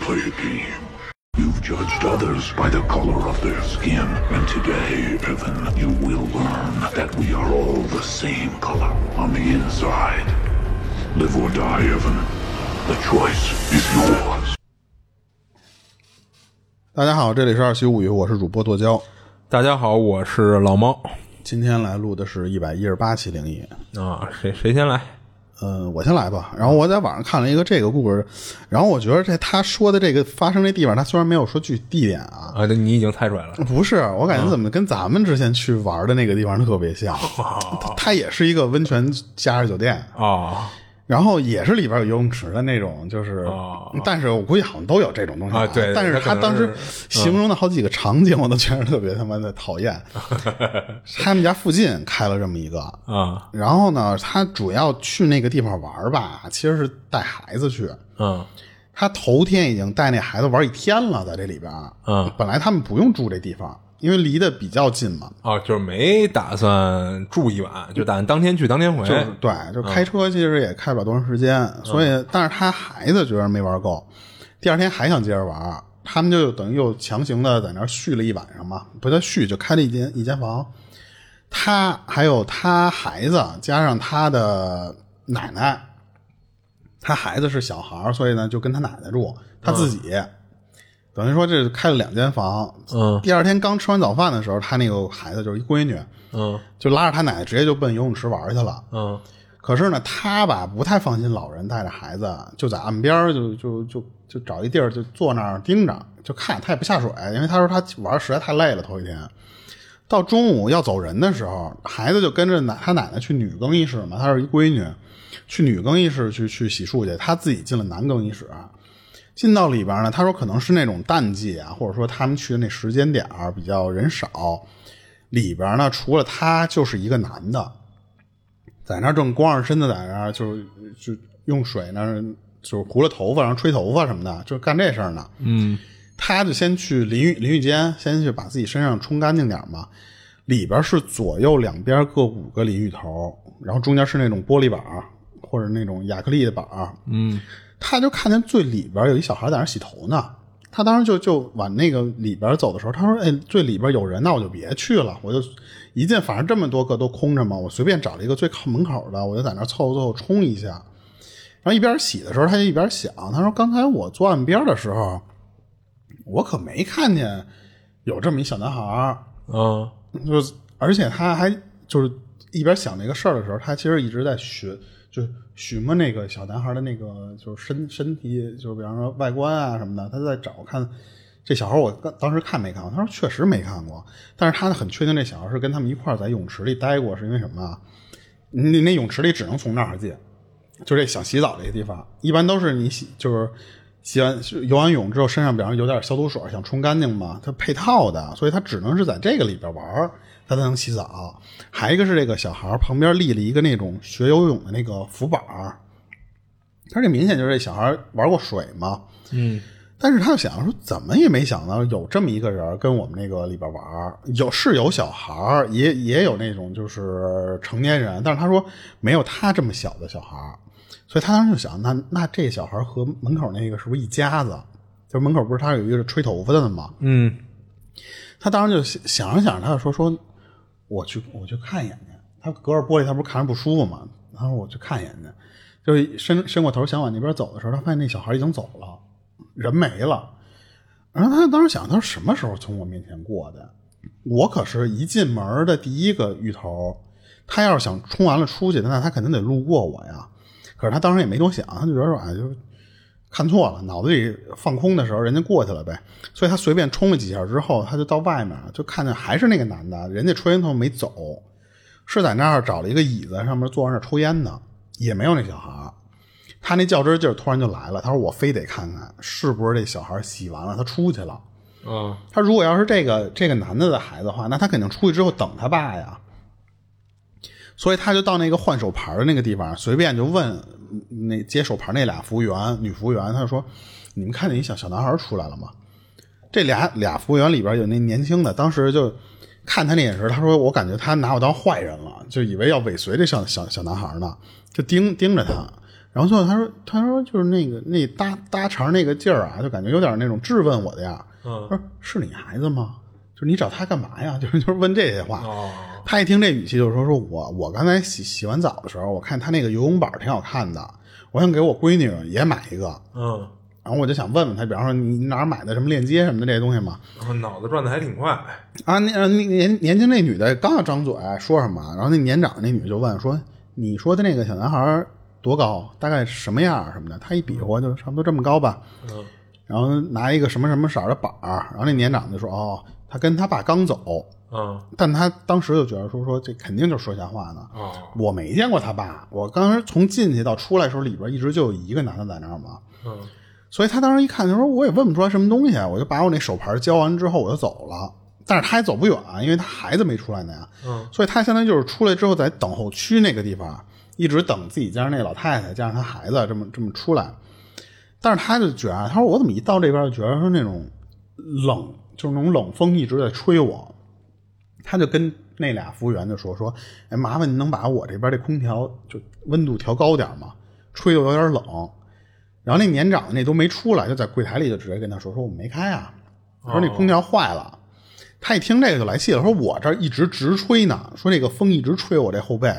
play a game. You've judged others by the color of their skin, and today, Evan, you will learn that we are all the same color on the inside. Live or die, Evan. The choice is yours. 大家好，这里是二七物语，我是主播剁椒。大家好，我是老猫今天来录的是一百一十八期灵异。啊，谁谁先来？呃，我先来吧。然后我在网上看了一个这个故事，然后我觉得这他说的这个发生这地方，他虽然没有说具体地点啊，啊，这你已经猜出来了。不是，我感觉怎么跟咱们之前去玩的那个地方特别像。它它也是一个温泉假日酒店，哦然后也是里边有游泳池的那种，就是，哦但是我估计好像都有这种东西啊对但是他当时形容的好几个场景，我都觉得特别他妈的讨厌。他们家附近开了这么一个，啊。然后呢，他主要去那个地方玩吧，其实是带孩子去。嗯。他头天已经带那孩子玩一天了，在这里边。嗯，本来他们不用住这地方，因为离得比较近嘛。哦，就是没打算住一晚，就打算当天去当天回。就是对，就开车其实也开不了多长时间，所以但是他孩子觉得没玩够，第二天还想接着玩，他们就等于又强行的在那儿续了一晚上嘛，不叫续，就开了一间一间房。他还有他孩子加上他的奶奶，他孩子是小孩儿，所以呢就跟他奶奶住，他自己。等于说这开了两间房，嗯第二天刚吃完早饭的时候，他那个孩子就是一闺女，嗯就拉着他奶奶直接就奔游泳池玩去了。嗯可是呢，他吧不太放心老人带着孩子，就在岸边就就就就找一地儿就坐那儿盯着，就看他也不下水，因为他说他玩实在太累了头一天。到中午要走人的时候，孩子就跟着奶他奶奶去女更衣室嘛，她是一闺女，去女更衣室去去洗漱去，他自己进了男更衣室。进到里边呢，他说可能是那种淡季啊，或者说他们去的那时间点儿比较人少，里边呢除了他就是一个男的，在那儿正光着身子在那儿，就就用水呢，就是糊了头发，然后吹头发什么的，就干这事儿呢。嗯他就先去淋浴淋浴间，先去把自己身上冲干净点嘛。里边是左右两边各五个淋浴头，然后中间是那种玻璃板或者那种亚克力的板。嗯他就看见最里边有一小孩在那洗头呢。他当时就就往那个里边走的时候，他说：“哎，最里边有人，那我就别去了，我就一进，反正这么多个都空着嘛，我随便找了一个最靠门口的，我就在那儿凑合凑合冲一下。”然后一边洗的时候，他就一边想，他说：“刚才我坐岸边的时候，我可没看见有这么一小男孩儿。”嗯就是，而且他还就是一边想这个事儿的时候，他其实一直在寻，就是询问那个小男孩的那个就是身身体，就是比方说外观啊什么的，他在找看这小孩我刚当时看没看过，他说确实没看过，但是他很确定这小孩是跟他们一块在泳池里待过，是因为什么啊？那那泳池里只能从那儿进，就这想洗澡这些地方，一般都是你洗就是。洗完游完泳之后，身上比方有点消毒水，想冲干净嘛，它配套的，所以它只能是在这个里边玩儿，它才能洗澡。还一个是这个小孩旁边立了一个那种学游泳的那个浮板儿，他这明显就是这小孩玩过水嘛，嗯。但是他就想说，怎么也没想到有这么一个人跟我们那个里边玩儿，有是有小孩儿，也也有那种就是成年人，但是他说没有他这么小的小孩儿，所以他当时就想，那那这小孩和门口那个是不是一家子？就是门口不是他有一个吹头发的吗？嗯。他当时就想想着想着，他就说说，我去我去看一眼去。他隔着玻璃，他不是看着不舒服吗？他说我去看一眼去，就伸伸过头想往那边走的时候，他发现那小孩已经走了，人没了。然后他当时想，他说什么时候从我面前过的？我可是一进门的第一个浴头，他要是想冲完了出去，那他肯定得路过我呀。可是他当时也没多想，他就觉得说，哎，就看错了，脑子里放空的时候，人家过去了呗。所以他随便冲了几下之后，他就到外面，就看见还是那个男的，人家抽烟头没走，是在那儿找了一个椅子，上面坐在那儿抽烟呢，也没有那小孩。他那较真劲儿突然就来了，他说我非得看看是不是这小孩洗完了他出去了。嗯他如果要是这个这个男的的孩子的话，那他肯定出去之后等他爸呀。所以他就到那个换手牌的那个地方，随便就问嗯那接手牌那俩服务员，女服务员，他就说：“你们看见一小小男孩出来了吗？”这俩俩服务员里边有那年轻的，当时就看他那眼神，他说：“我感觉他拿我当坏人了，就以为要尾随这小小小男孩呢，就盯盯着他。”然后最后他说他说就是那个那搭搭茬那个劲儿啊，就感觉有点那种质问我的样。嗯他说是你孩子吗？就是你找他干嘛呀？就是就是问这些话。哦，他一听这语气，就是说说我我刚才洗洗完澡的时候，我看他那个游泳板挺好看的，我想给我闺女也买一个。嗯，然后我就想问问他，比方说你你哪儿买的什么链接什么的这些东西嘛？然后脑子转的还挺快，啊，那呃那年年轻那女的刚要张嘴说什么，然后那年长的那女的就问说：“你说的那个小男孩多高？大概什么样什么的？”他一比划就差不多这么高吧。嗯然后拿一个什么什么色儿的板儿，然后那年长的就说：“哦，他跟他爸刚走。”嗯但他当时就觉得说说这肯定就是说瞎话呢。哦我没见过他爸，我当时从进去到出来的时候，里边一直就有一个男的在那儿嘛。嗯所以他当时一看就说我也问不出来什么东西，我就把我那手牌交完之后我就走了。但是他也走不远，因为他孩子没出来呢呀。嗯所以他相当于就是出来之后在等候区那个地方，一直等自己加上那老太太加上他孩子这么这么出来。但是他就觉得，他说我怎么一到这边就觉得说那种冷，就是那种冷风一直在吹我。他就跟那俩服务员就说说，哎，麻烦您能把我这边这空调就温度调高点吗？吹的有点冷。然后那年长的那都没出来，就在柜台里就直接跟他说说我们没开啊，说那空调坏了。他一听这个就来气了，说我这儿一直直吹呢，说这个风一直吹我这后背。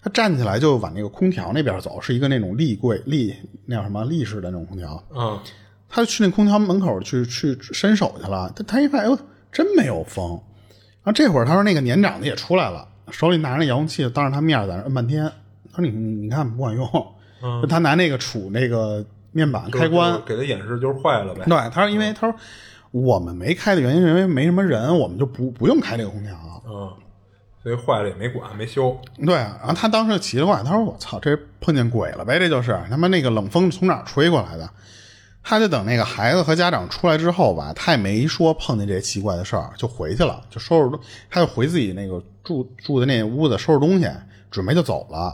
他站起来就往那个空调那边走，是一个那种立柜立那叫什么立式的那种空调。嗯他就去那空调门口去去伸手去了，他他一看，哎呦，真没有风。然后这会儿他说那个年长的也出来了，手里拿着那遥控器，当着他面在那摁半天。他说你你你看不管用，就他拿那个杵那个面板开关，给他演示就是坏了呗。对，他说因为他说我们没开的原因是因为没什么人，我们就不不用开这个空调。嗯，所以坏了也没管，没修。对，然后他当时就奇了怪，他说我操，这碰见鬼了呗，这就是他妈那个冷风从哪儿吹过来的？他就等那个孩子和家长出来之后吧，他也没说碰见这些奇怪的事儿，就回去了，就收拾东，他就回自己那个住住的那屋子收拾东西，准备就走了。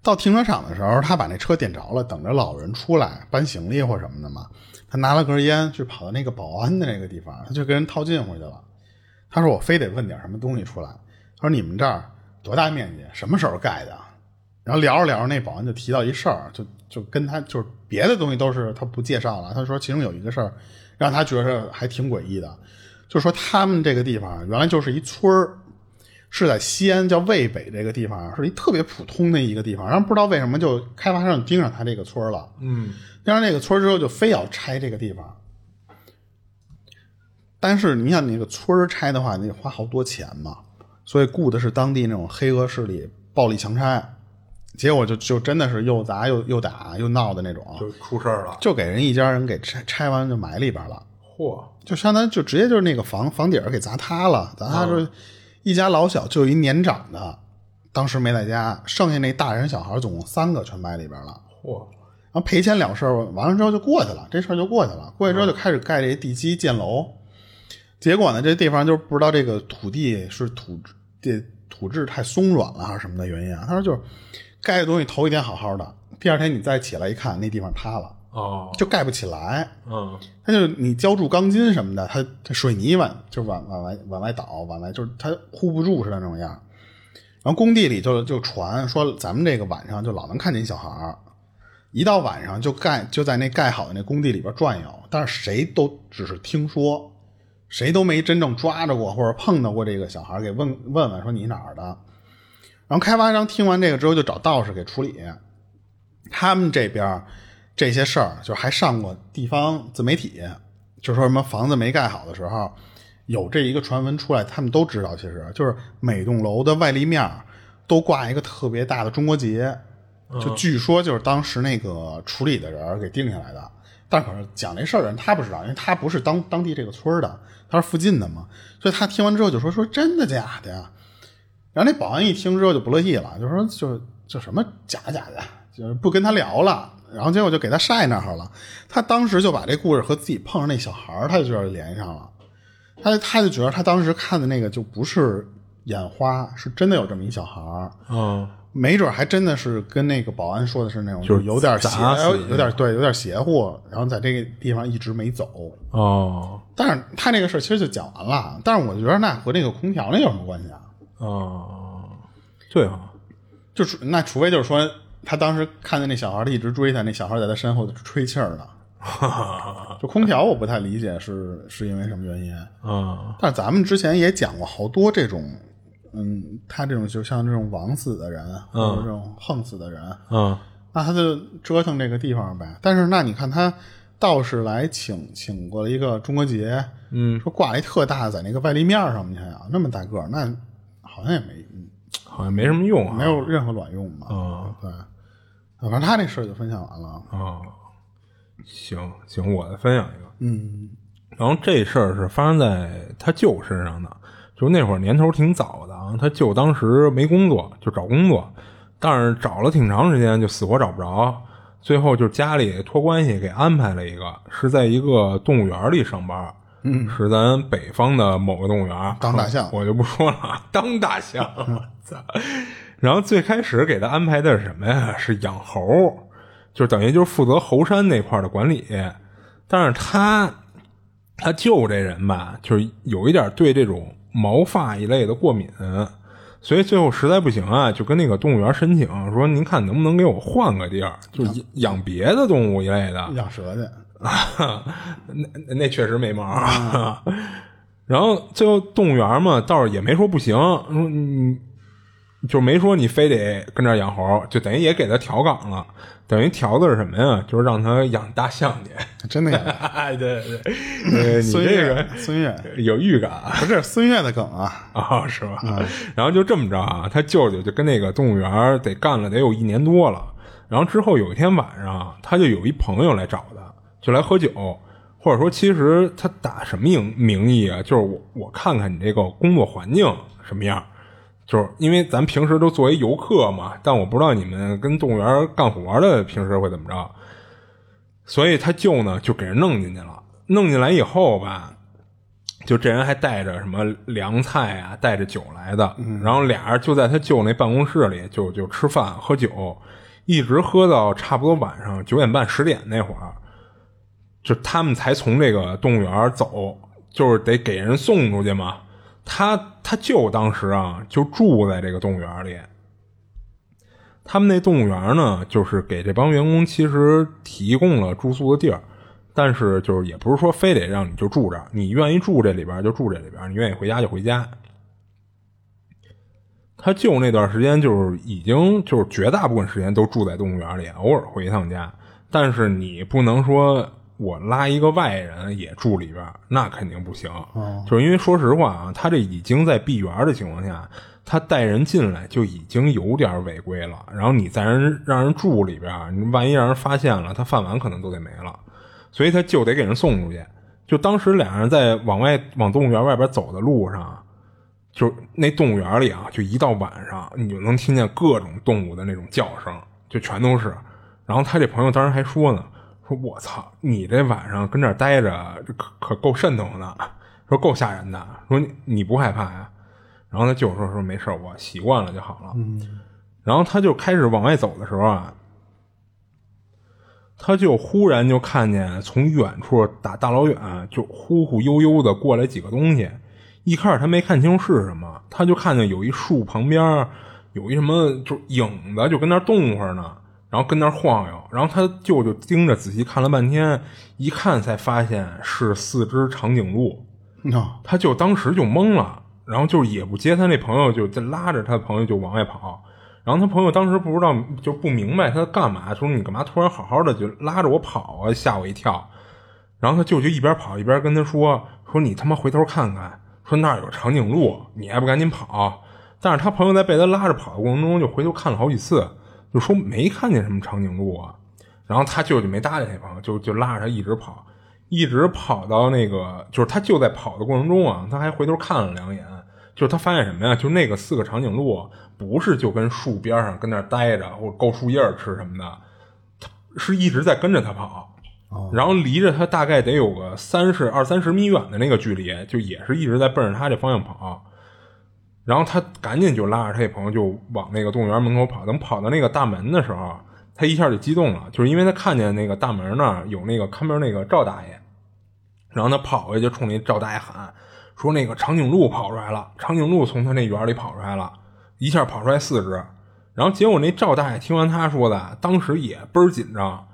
到停车场的时候，他把那车点着了，等着老人出来搬行李或什么的嘛。他拿了根烟，去跑到那个保安的那个地方，他就跟人套近乎去了。他说：“我非得问点什么东西出来。”他说：“你们这儿多大面积？什么时候盖的？”然后聊着聊着，那保安就提到一事儿，就就跟他就是别的东西都是他不介绍了。他说其中有一个事儿让他觉得还挺诡异的，就是说他们这个地方原来就是一村儿，是在西安叫渭北这个地方，是一特别普通的一个地方。然后不知道为什么就开发商盯上他这个村儿了，嗯盯上这个村儿之后就非要拆这个地方。但是你想，你那个村儿拆的话，你得花好多钱嘛，所以雇的是当地那种黑恶势力，暴力强拆，结果就就真的是又砸又又打又闹的那种，就出事儿了。就给人一家人给拆拆完就埋里边了，嚯，就相当于就直接就是那个房房顶儿给砸塌了，砸塌就是一家老小就一年长的，当时没在家，剩下那大人小孩总共三个全埋里边了。嚯，然后赔钱了事儿，完了之后就过去了，这事儿就过去了。过去之后就开始盖这地基建楼，结果呢，这地方就不知道这个土地是土质这土质太松软了还是什么的原因啊？他说就是盖的东西头一天好好的，第二天你再起来一看，那地方塌了，哦，就盖不起来。嗯它就你浇筑钢筋什么的，它它水泥往就往往外往外倒，往外就是它护不住似的那种样。然后工地里就就传说，咱们这个晚上就老能看见一小孩儿，一到晚上就盖就在那盖好的那工地里边转悠，但是谁都只是听说，谁都没真正抓着过或者碰到过这个小孩儿，给问问问说你哪儿的。然后开发商听完这个之后，就找道士给处理。他们这边这些事儿，就还上过地方自媒体，就说什么房子没盖好的时候，有这一个传闻出来，他们都知道，其实就是每栋楼的外立面都挂一个特别大的中国结，就据说就是当时那个处理的人给定下来的。但可是讲这事儿的人他不知道，因为他不是当当地这个村儿的，他是附近的嘛，所以他听完之后就说说真的假的呀？然后那保安一听之后就不乐意了，就说就就什么假假的，就是不跟他聊了。然后结果就给他晒那儿了。他当时就把这故事和自己碰上那小孩儿，他就觉得联系上了。他他就觉得他当时看的那个就不是眼花，是真的有这么一小孩儿，嗯，没准还真的是跟那个保安说的是那种，就是有点邪有点对，有点邪乎。然后在这个地方一直没走。哦但是他那个事儿其实就讲完了。但是我觉得那和那个空调那有什么关系啊？哦，对啊，就是那除非就是说他当时看见那小孩，他一直追他，那小孩在他身后吹气儿呢。就空调，我不太理解是是因为什么原因。啊但是咱们之前也讲过好多这种，嗯，他这种就像这种枉死的人，或者这种横死的人，嗯那他就折腾这个地方呗。但是那你看他道士来请请过了一个中国结，嗯，说挂了一特大在那个外立面上，你想想那么大个儿，那好像也没好像没什么用啊。没有任何卵用吧。啊对，反正他这事儿就分享完了。啊，行行，我再分享一个。嗯然后这事儿是发生在他舅身上的，就那会儿年头挺早的啊。他舅当时没工作，就找工作，但是找了挺长时间，就死活找不着。最后就家里托关系给安排了一个，是在一个动物园里上班，嗯，是咱北方的某个动物园当大象我就不说了，当大象，我操！然后最开始给他安排的是什么呀？是养猴，就等于就是负责猴山那块的管理。但是他他舅这人吧，就是有一点对这种毛发一类的过敏，所以最后实在不行啊，就跟那个动物园申请说，您看能不能给我换个地儿，就是养别的动物一类的。养蛇去，那那确实没毛儿。然后最后动物园嘛，倒是也没说不行，说你就没说你非得跟这儿养猴，就等于也给他调岗了。等于调的是什么呀？就是让他养大象去。真的养。哎，对对 对，呃你孙这个悦，孙悦有预感啊。不是孙悦的梗啊。啊、是吧？然后就这么着啊，他舅舅就跟那个动物园得干了得有一年多了。然后之后有一天晚上，他就有一朋友来找他，就来喝酒，或者说其实他打什么名名义啊？就是我我看看你这个工作环境什么样。就是因为咱平时都作为游客嘛，但我不知道你们跟动物园干活的平时会怎么着，所以他舅呢就给人弄进去了。弄进来以后吧，就这人还带着什么凉菜啊，带着酒来的，然后俩人就在他舅那办公室里就就吃饭喝酒，一直喝到差不多晚上九点半十点那会儿，就他们才从这个动物园走，就是得给人送出去嘛。他他舅当时啊就住在这个动物园里，他们那动物园呢，就是给这帮员工其实提供了住宿的地儿，但是就是也不是说非得让你就住这儿，你愿意住这里边就住这里边，你愿意回家就回家。他舅那段时间就是已经就是绝大部分时间都住在动物园里，偶尔回一趟家。但是你不能说我拉一个外人也住里边，那肯定不行。就是因为说实话啊，他这已经在闭园的情况下，他带人进来就已经有点违规了。然后你再人让人住里边，你万一让人发现了，他饭碗可能都得没了。所以他就得给人送出去。就当时俩人在往外往动物园外边走的路上。就那动物园里啊，就一到晚上，你就能听见各种动物的那种叫声，就全都是。然后他这朋友当时还说呢，说我操，你这晚上跟这儿待着，这可可够瘆得慌的，说够吓人的，说你你不害怕呀？然后他就说说没事我习惯了就好了。嗯。然后他就开始往外走的时候啊，他就忽然就看见从远处打大老远就忽忽悠悠的过来几个东西。一开始他没看清楚是什么，他就看见有一树旁边有一什么就影子，就跟那动会儿呢，然后跟那儿晃悠，然后他舅舅盯着仔细看了半天，一看才发现是四只长颈鹿，啊，他舅当时就懵了，然后就也不接他那朋友，就拉着他朋友就往外跑，然后他朋友当时不知道就不明白他干嘛，说你干嘛？突然好好的就拉着我跑啊，吓我一跳，然后他舅舅一边跑一边跟他说说你他妈回头看看。说那儿有长颈鹿，你还不赶紧跑？但是他朋友在被他拉着跑的过程中，就回头看了好几次，就说没看见什么长颈鹿啊。然后他舅舅没搭理那朋友，就就拉着他一直跑，一直跑到那个，就是他就在跑的过程中啊，他还回头看了两眼，就是他发现什么呀？就那个四个长颈鹿不是就跟树边上跟那儿待着或者够树叶吃什么的，他是一直在跟着他跑。然后离着他大概得有个三十二三十米远的那个距离，就也是一直在奔着他这方向跑。然后他赶紧就拉着他这朋友就往那个动物园门口跑。等跑到那个大门的时候，他一下就激动了，就是因为他看见那个大门那儿有那个看门那个赵大爷。然后他跑过去就冲那赵大爷喊说：“那个长颈鹿跑出来了，长颈鹿从他那园里跑出来了，一下跑出来四只。”然后结果那赵大爷听完他说的，当时也倍儿紧张，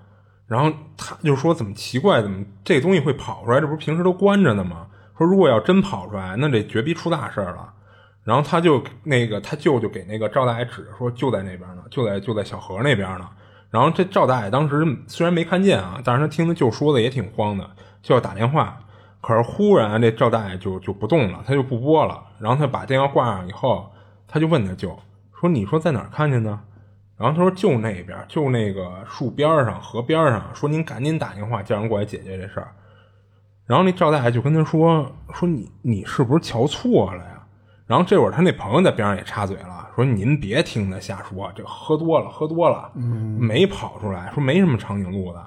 然后他就说怎么奇怪，怎么这东西会跑出来？这不是平时都关着呢吗？说如果要真跑出来，那这绝逼出大事了。然后他就那个他舅舅给那个赵大爷指着说，就在那边呢，就在就在小河那边呢。然后这赵大爷当时虽然没看见啊，但是他听他舅说的也挺慌的，就要打电话。可是忽然这赵大爷就就不动了，他就不拨了。然后他把电话挂上以后，他就问他舅说：“你说在哪儿看见呢？”然后他说：“就那边，就那个树边上、河边上。”说您赶紧打电话叫人过来解决这事儿。然后那赵大爷就跟他说：“说你你是不是瞧错了呀？”然后这会儿他那朋友在边上也插嘴了，说：“您别听他瞎说，这喝多了，喝多了，没跑出来，说没什么长颈鹿的。”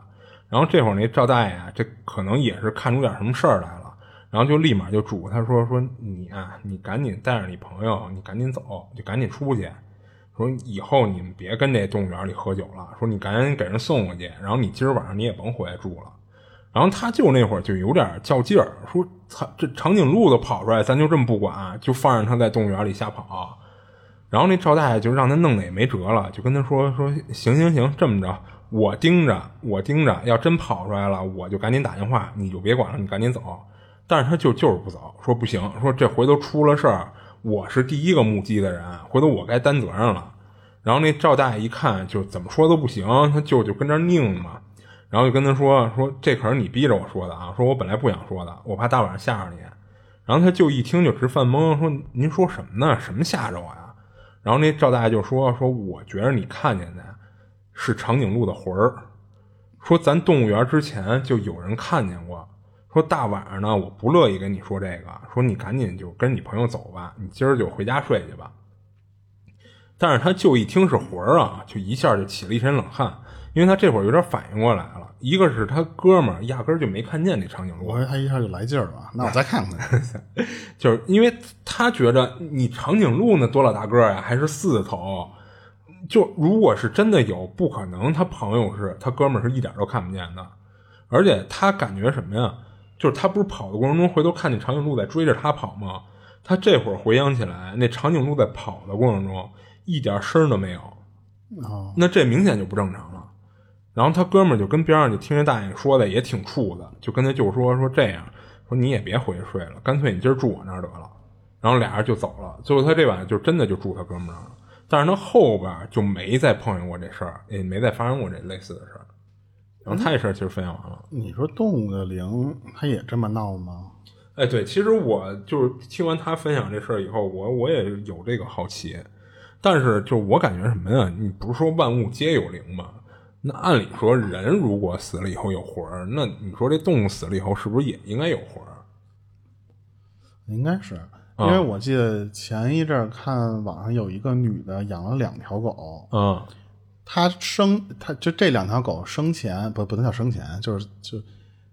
然后这会儿那赵大爷啊，这可能也是看出点什么事儿来了，然后就立马就嘱咐他说：“说你啊，你赶紧带着你朋友，你赶紧走，就赶紧出去。说以后你们别跟这动物园里喝酒了。说你赶紧给人送过去，然后你今儿晚上你也甭回来住了。”然后他就那会儿就有点较劲儿，说：“操，这长颈鹿都跑出来，咱就这么不管，就放任他在动物园里瞎跑。”然后那赵大爷就让他弄得也没辙了，就跟他说：“说行行行，这么着。”我盯着，我盯着，要真跑出来了，我就赶紧打电话，你就别管了，你赶紧走。但是他就就是不走，说不行，说这回头出了事儿，我是第一个目击的人，回头我该担责任了。然后那赵大爷一看，就怎么说都不行，他舅就跟这拧嘛，然后就跟他说说这可是你逼着我说的啊，说我本来不想说的，我怕大晚上吓着你。然后他舅一听就直犯懵，说您说什么呢？什么吓着我呀？然后那赵大爷就说说我觉着你看见的。是长颈鹿的魂儿，说咱动物园之前就有人看见过。说大晚上呢，我不乐意跟你说这个。说你赶紧就跟你朋友走吧，你今儿就回家睡去吧。但是他就一听是魂儿啊，就一下就起了一身冷汗，因为他这会儿有点反应过来了。一个是他哥们儿压根儿就没看见那长颈鹿，我说他一下就来劲儿了。那我再看看，就是因为他觉着你长颈鹿那多老大个儿呀，还是四头。就如果是真的有，不可能。他朋友是他哥们儿是一点都看不见的，而且他感觉什么呀？就是他不是跑的过程中回头看见长颈鹿在追着他跑吗？他这会儿回想起来，那长颈鹿在跑的过程中一点声都没有，那这明显就不正常了。然后他哥们儿就跟边上就听这大爷说的也挺怵的，就跟他舅说说这样，说你也别回去睡了，干脆你今儿住我那儿得了。然后俩人就走了。最后他这晚就真的就住他哥们儿了。但是他后边就没再碰见过这事儿，也没再发生过这类似的事儿。然后他这事儿其实分享完了。你说动物的灵，它也这么闹吗？哎，对，其实我就是听完他分享这事儿以后，我我也有这个好奇。但是就我感觉什么呀？你不是说万物皆有灵吗？那按理说，人如果死了以后有魂儿，那你说这动物死了以后是不是也应该有魂儿？应该是。因为我记得前一阵儿看网上有一个女的养了两条狗，嗯，她生，她就这两条狗生前不不能叫生前，就是就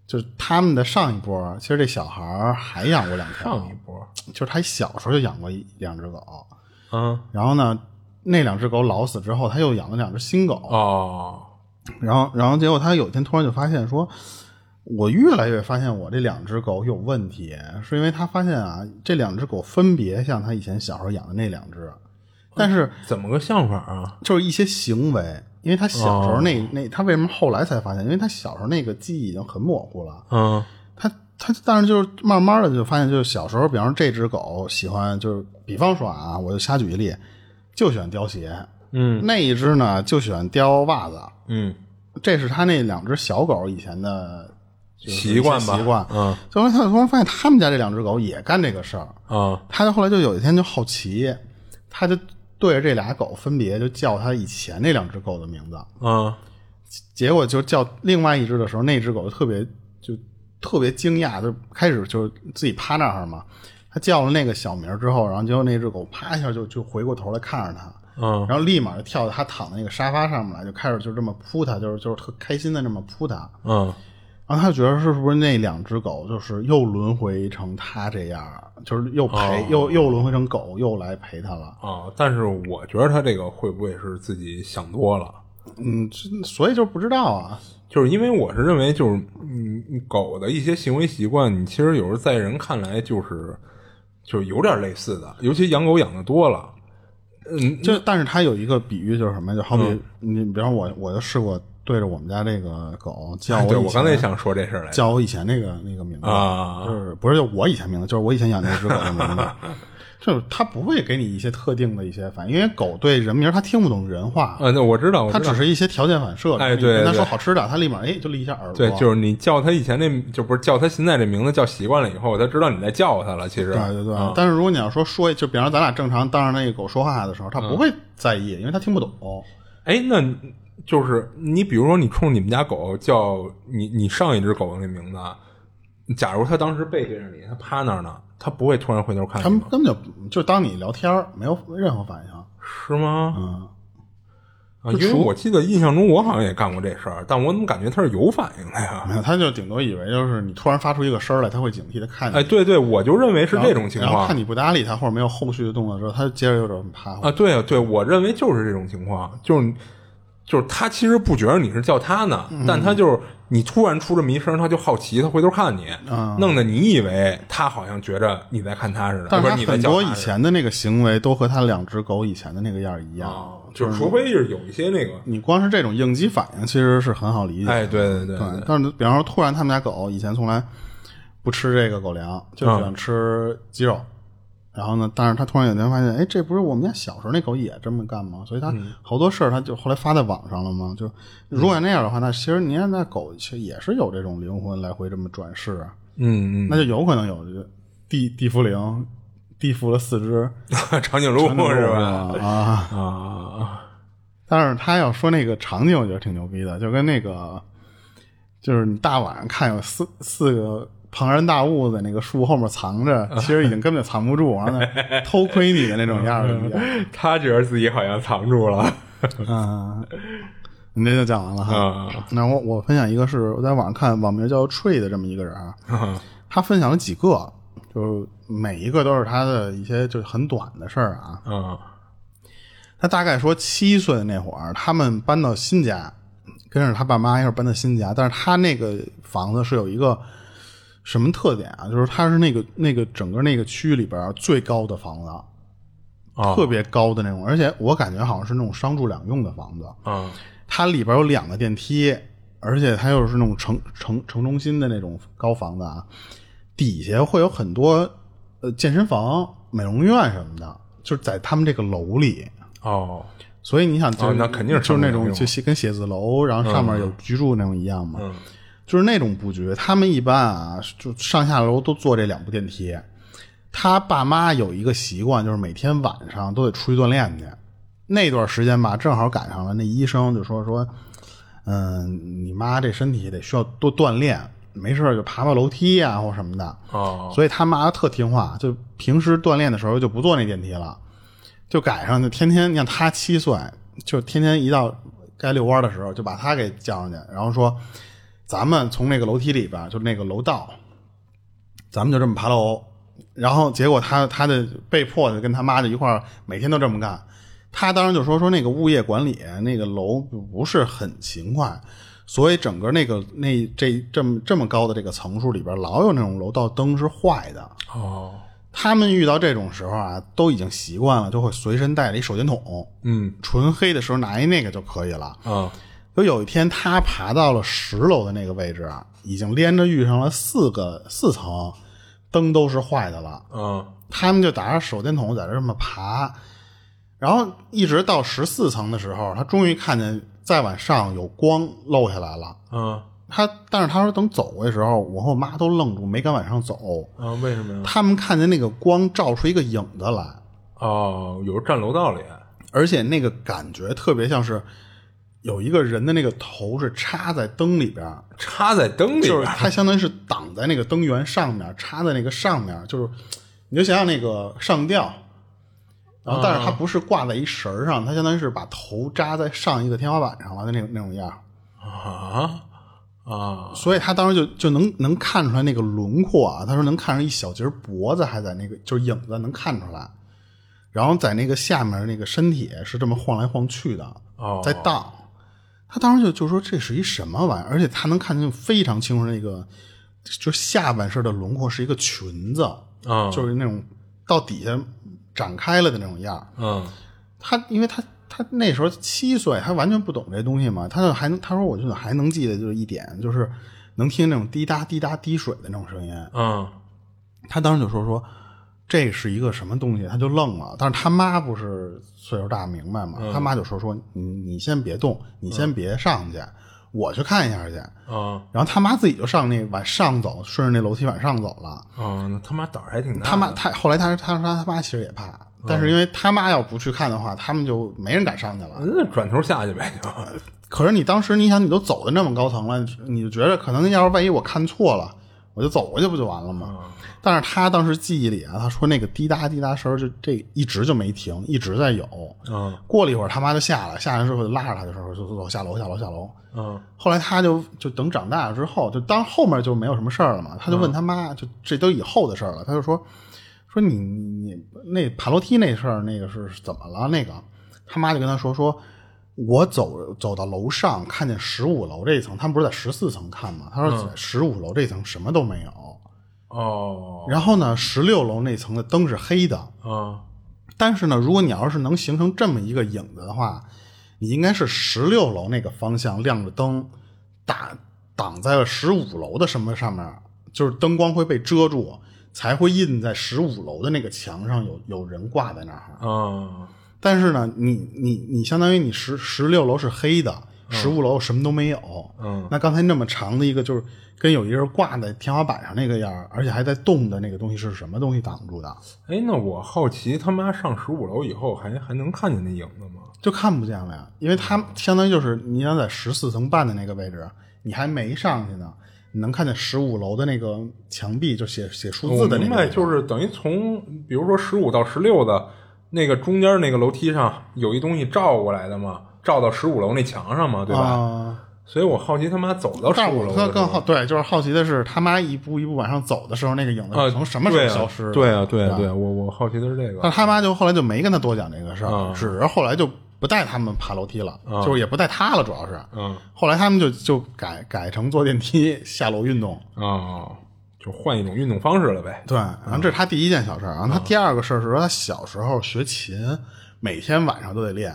就是他们的上一波，其实这小孩还养过两条，上一波就是他小时候就养过一两只狗，嗯，然后呢，那两只狗老死之后，他又养了两只新狗，哦，然后然后结果他有一天突然就发现说。我越来越发现我这两只狗有问题，是因为他发现啊，这两只狗分别像他以前小时候养的那两只，但是怎么个像法啊？就是一些行为，因为他小时候那那他为什么后来才发现？因为他小时候那个记忆已经很模糊了。嗯，他他但是就是慢慢的就发现，就是小时候，比方说这只狗喜欢，就是比方说啊，我就瞎举一例，就喜欢叼鞋。嗯，那一只呢就喜欢叼袜子。嗯，这是他那两只小狗以前的。习惯吧，习惯，嗯，后来他突然发现他们家这两只狗也干这个事儿，啊，他就后来就有一天就好奇，他就对着这俩狗分别就叫他以前那两只狗的名字，嗯，结果就叫另外一只的时候，那只狗就特别就特别惊讶，就开始就自己趴那儿嘛，他叫了那个小名之后，然后结果那只狗啪一下就就回过头来看着他，嗯，然后立马就跳到他躺在那个沙发上面来，就开始就这么扑他，就是就是特开心的这么扑他，嗯。然后他觉得是不是那两只狗就是又轮回成他这样，就是又陪又又轮回成狗又来陪他了啊？但是我觉得他这个会不会是自己想多了？嗯，所以就不知道啊。就是因为我是认为，就是嗯，狗的一些行为习惯，你其实有时候在人看来就是就是有点类似的，尤其养狗养的多了，嗯，就但是它有一个比喻，就是什么，就好比嗯你，比方我，我就试过对着我们家这个狗叫哎对我刚才也想说这事儿来。叫我以前那个那个名字啊就是不是就我以前名字，就是我以前养那只狗的名字。就是它不会给你一些特定的一些反应，因为狗对人名它听不懂人话，呃，那我知道，我知道它只是一些条件反射。哎对跟它对对说好吃的，它立马哎就立一下耳朵。对，就是你叫它以前那就不是叫它现在这名字叫习惯了以后，它知道你在叫它了。其实，对对对。啊但是如果你要说说，就比方说咱俩正常当着那个狗说话的时候，它不会在意，因为它听不懂。哎，那就是你比如说你冲你们家狗叫你你上一只狗的那名字，假如它当时背对着你，它趴那儿呢，它不会突然回头看他？们根本就就当你聊天儿，没有任何反应。是吗？嗯，啊，因为我记得印象中我好像也干过这事儿，但我怎么感觉他是有反应的呀？没有，他就顶多以为就是你突然发出一个声儿来，他会警惕的看你。哎，对对，我就认为是这种情况然后看你不搭理他或者没有后续的动作之后，他接着又这么趴啊，对啊，对，我认为就是这种情况，就是就是他其实不觉得你是叫他呢，嗯但他就是你突然出这么一声，他就好奇，他回头看你，弄得你以为他好像觉着你在看他似的，嗯但是很多以前的那个行为都和他两只狗以前的那个样儿一样，哦，就是除非是有一些那个，你光是这种应激反应，其实是很好理解的。哎，对对对对，但是比方说，突然他们家狗以前从来不吃这个狗粮，就喜欢吃鸡肉。然后呢，但是他突然有一天发现，哎，这不是我们家小时候那狗也这么干吗？所以他好多事儿他就后来发在网上了嘛。就如果那样的话，那其实你看那狗其实也是有这种灵魂来回这么转世啊，嗯嗯，那就有可能有地地茯苓地缚了四只，长颈鹿是吧？啊。啊，但是他要说那个场景，我觉得挺牛逼的，就跟那个，就是你大晚上看有四四个庞然大物在那个树后面藏着，其实已经根本藏不住，完了偷窥你的那种样儿一样。他觉得自己好像藏住了，嗯，你这就讲完了哈。啊那我我分享一个是我在网上看网名叫 Tree 的这么一个人他分享了几个，就每一个都是他的一些就很短的事儿啊。嗯他大概说七岁的那会儿，他们搬到新家，跟着他爸妈一块儿搬到新家。但是他那个房子是有一个什么特点啊？就是它是那个那个整个那个区域里边最高的房子，啊特别高的那种，而且我感觉好像是那种商住两用的房子。啊它里边有两个电梯，而且它又是那种城城城中心的那种高房子啊，底下会有很多呃健身房、美容院什么的，就是在他们这个楼里。哦。所以你想，就是、哦那肯定是就是那种就写跟写字楼，然后上面有居住那种一样嘛，嗯就是那种布局。他们一般啊，就上下楼都坐这两部电梯。他爸妈有一个习惯，就是每天晚上都得出去锻炼去。那段时间吧，正好赶上了，那医生就说说，嗯，你妈这身体得需要多锻炼，没事就爬爬楼梯呀、或什么的。哦所以他妈特听话，就平时锻炼的时候就不坐那电梯了，就赶上就天天，你看他七岁，就天天一到该遛弯的时候，就把他给叫上去，然后说，咱们从那个楼梯里边，就那个楼道，咱们就这么爬楼。然后结果他他的被迫的跟他妈就一块儿每天都这么干。他当时就说说那个物业管理那个楼不是很勤快，所以整个那个那这这么这么高的这个层数里边，老有那种楼道灯是坏的。哦他们遇到这种时候啊，都已经习惯了，就会随身带着一手电筒，嗯纯黑的时候拿一那个就可以了。啊就有一天，他爬到了十楼的那个位置啊，已经连着遇上了四个四层，灯都是坏的了。嗯他们就打着手电筒在这这么爬，然后一直到十四层的时候，他终于看见再往上有光漏下来了。嗯他但是他说等走的时候，我和我妈都愣住，没敢往上走。啊！为什么呀？他们看见那个光照出一个影子来，哦，有人站楼道里，而且那个感觉特别像是有一个人的那个头是插在灯里边，插在灯里就是边。它相当于是挡在那个灯源上面，插在那个上面，就是你就想想那个上吊，然后但是它不是挂在一绳儿上，它相当于是把头扎在上一个天花板上了的那种那种样，啊啊所以他当时就就能能看出来那个轮廓啊，他说能看出一小截脖子还在那个就是影子能看出来，然后在那个下面那个身体是这么晃来晃去的，哦在荡。他当时就就说这是一什么玩意儿，而且他能看见非常清楚那个，就下半身的轮廓是一个裙子，啊！就是那种到底下展开了的那种样儿。嗯他因为他他那时候七岁，他完全不懂这东西嘛，他就还能他说我就还能记得就是一点，就是能听那种滴答滴答滴水的那种声音。嗯他当时就说说这是一个什么东西，他就愣了。但是他妈不是岁数大明白嘛，他妈就说说你你先别动，你先别上去，我去看一下去。啊然后他妈自己就上那往上走，顺着那楼梯往上走了。啊，那他妈胆儿还挺大的。他妈他后来他他说他妈其实也怕，但是因为他妈要不去看的话，他们就没人敢上去了。那转头下去呗，就可是你当时你想，你都走的那么高层了，你就觉得可能要是万一我看错了，我就走过去不就完了吗？但是他当时记忆里啊，他说那个滴答滴答声就这一直就没停，一直在有。嗯过了一会儿，他妈就下来，下来之后就拉着他的时候就走下楼下楼下楼。嗯后来他就就等长大了之后，就当后面就没有什么事儿了嘛，他就问他妈，就这都以后的事儿了，他就说说你你你那爬楼梯那事儿，那个是怎么了？那个他妈就跟他说说，我走走到楼上，看见十五楼这一层，他们不是在十四层看吗？他说在十五楼这层什么都没有，哦然后呢，十六楼那层的灯是黑的，啊但是呢，如果你要是能形成这么一个影子的话，你应该是十六楼那个方向亮着灯，打挡在了十五楼的什么上面，就是灯光会被遮住，才会印在十五楼的那个墙上有有人挂在那儿。啊但是呢，你你你相当于你十十六楼是黑的，十五楼什么都没有。嗯，那刚才那么长的一个就是跟有一个人挂在天花板上那个样儿而且还在动的那个东西是什么东西挡住的？哎，那我好奇他妈上十五楼以后还还能看见那影子吗？就看不见了呀，因为他相当于就是你想在十四层半的那个位置，你还没上去呢，你能看见十五楼的那个墙壁，就写写数字的那个地方，就是等于从比如说十五到十六的那个中间那个楼梯上有一东西照过来的嘛，照到十五楼那墙上嘛，对吧？啊。所以我好奇他妈走到十但是我五楼的时候更更好，对，就是好奇的是，他妈一步一步往上走的时候，那个影子啊是从什么时候消失的？对啊，对啊，对啊，我我好奇的是这个但他妈就后来就没跟他多讲这个事儿，啊只是后来就不带他们爬楼梯了，啊就是也不带他了，主要是。嗯后来他们就就改改成坐电梯下楼运动。啊，就换一种运动方式了呗。对，然后这是他第一件小事儿。然后他第二个事儿是说，他小时候学琴，每天晚上都得练。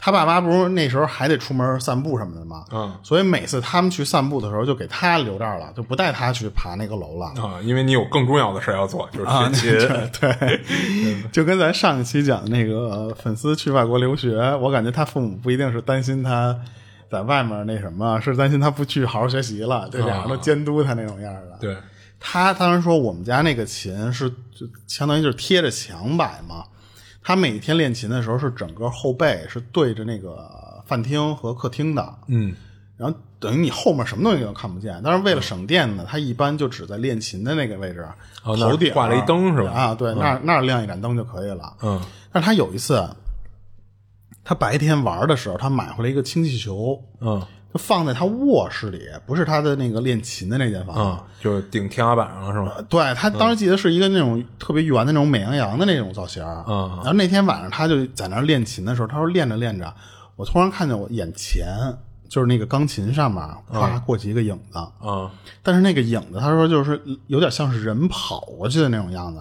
他爸妈不是那时候还得出门散步什么的吗？嗯，所以每次他们去散步的时候，就给他留这儿了，就不带他去爬那个楼了。啊，因为你有更重要的事儿要做，就是啊，学琴。对，就跟咱上一期讲的那个呃粉丝去外国留学，我感觉他父母不一定是担心他在外面那什么，是担心他不去好好学习了，这俩人都监督他那种样儿的。对，他当时说我们家那个琴是就相当于就是贴着墙摆嘛，他每天练琴的时候是整个后背是对着那个饭厅和客厅的，嗯。然后等于你后面什么东西都看不见。但是为了省电呢，他一般就只在练琴的那个位置，头顶挂了一灯是吧？啊，对，那那儿亮一盏灯就可以了。嗯。但是他有一次，他白天玩的时候，他买回来一个氢气球，嗯就放在他卧室里，不是他的那个练琴的那间房。嗯，就顶天花板上了是吗？对他当时记得是一个那种特别圆的那种美羊羊的那种造型儿嗯然后那天晚上他就在那儿练琴的时候，他说练着练着，我突然看见我眼前就是那个钢琴上面咵过去一个影子，啊。但是那个影子他说就是有点像是人跑过去的那种样子，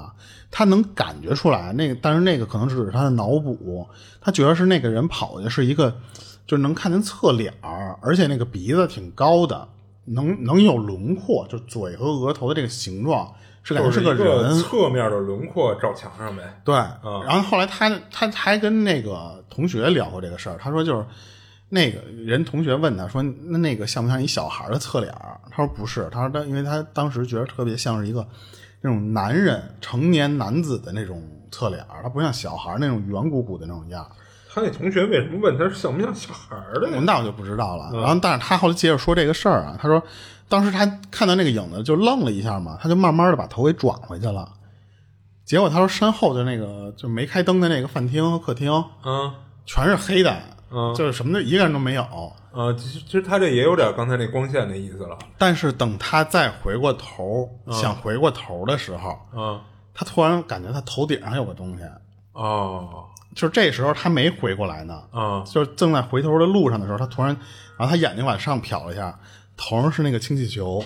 他能感觉出来那个，但是那个可能只是他的脑补，他觉得是那个人跑过去是一个，就是能看见侧脸儿，而且那个鼻子挺高的，能能有轮廓，就嘴和额头的这个形状是感觉是个人，侧面的轮廓照墙上呗。对，然后后来他他还跟那个同学聊过这个事儿，他说就是那个人同学问他说那那个像不像一小孩的侧脸儿？他说不是，他说他因为他当时觉得特别像是一个那种男人成年男子的那种侧脸儿，他不像小孩那种圆鼓鼓的那种样儿。他那同学为什么问他像不像小孩儿的呀？那我就不知道了。然后，但是他后来接着说这个事儿啊，他说当时他看到那个影子就愣了一下嘛，他就慢慢的把头给转回去了。结果他说身后的那个就没开灯的那个饭厅和客厅嗯全是黑的，嗯就是什么都一个人都没有。呃，其实其实他这也有点刚才那光线的意思了。但是等他再回过头、想回过头的时候，嗯他突然感觉他头顶上有个东西，哦就是这时候他没回过来呢，啊就是正在回头的路上的时候，他突然，然后他眼睛往上瞟了一下，头上是那个氢气球，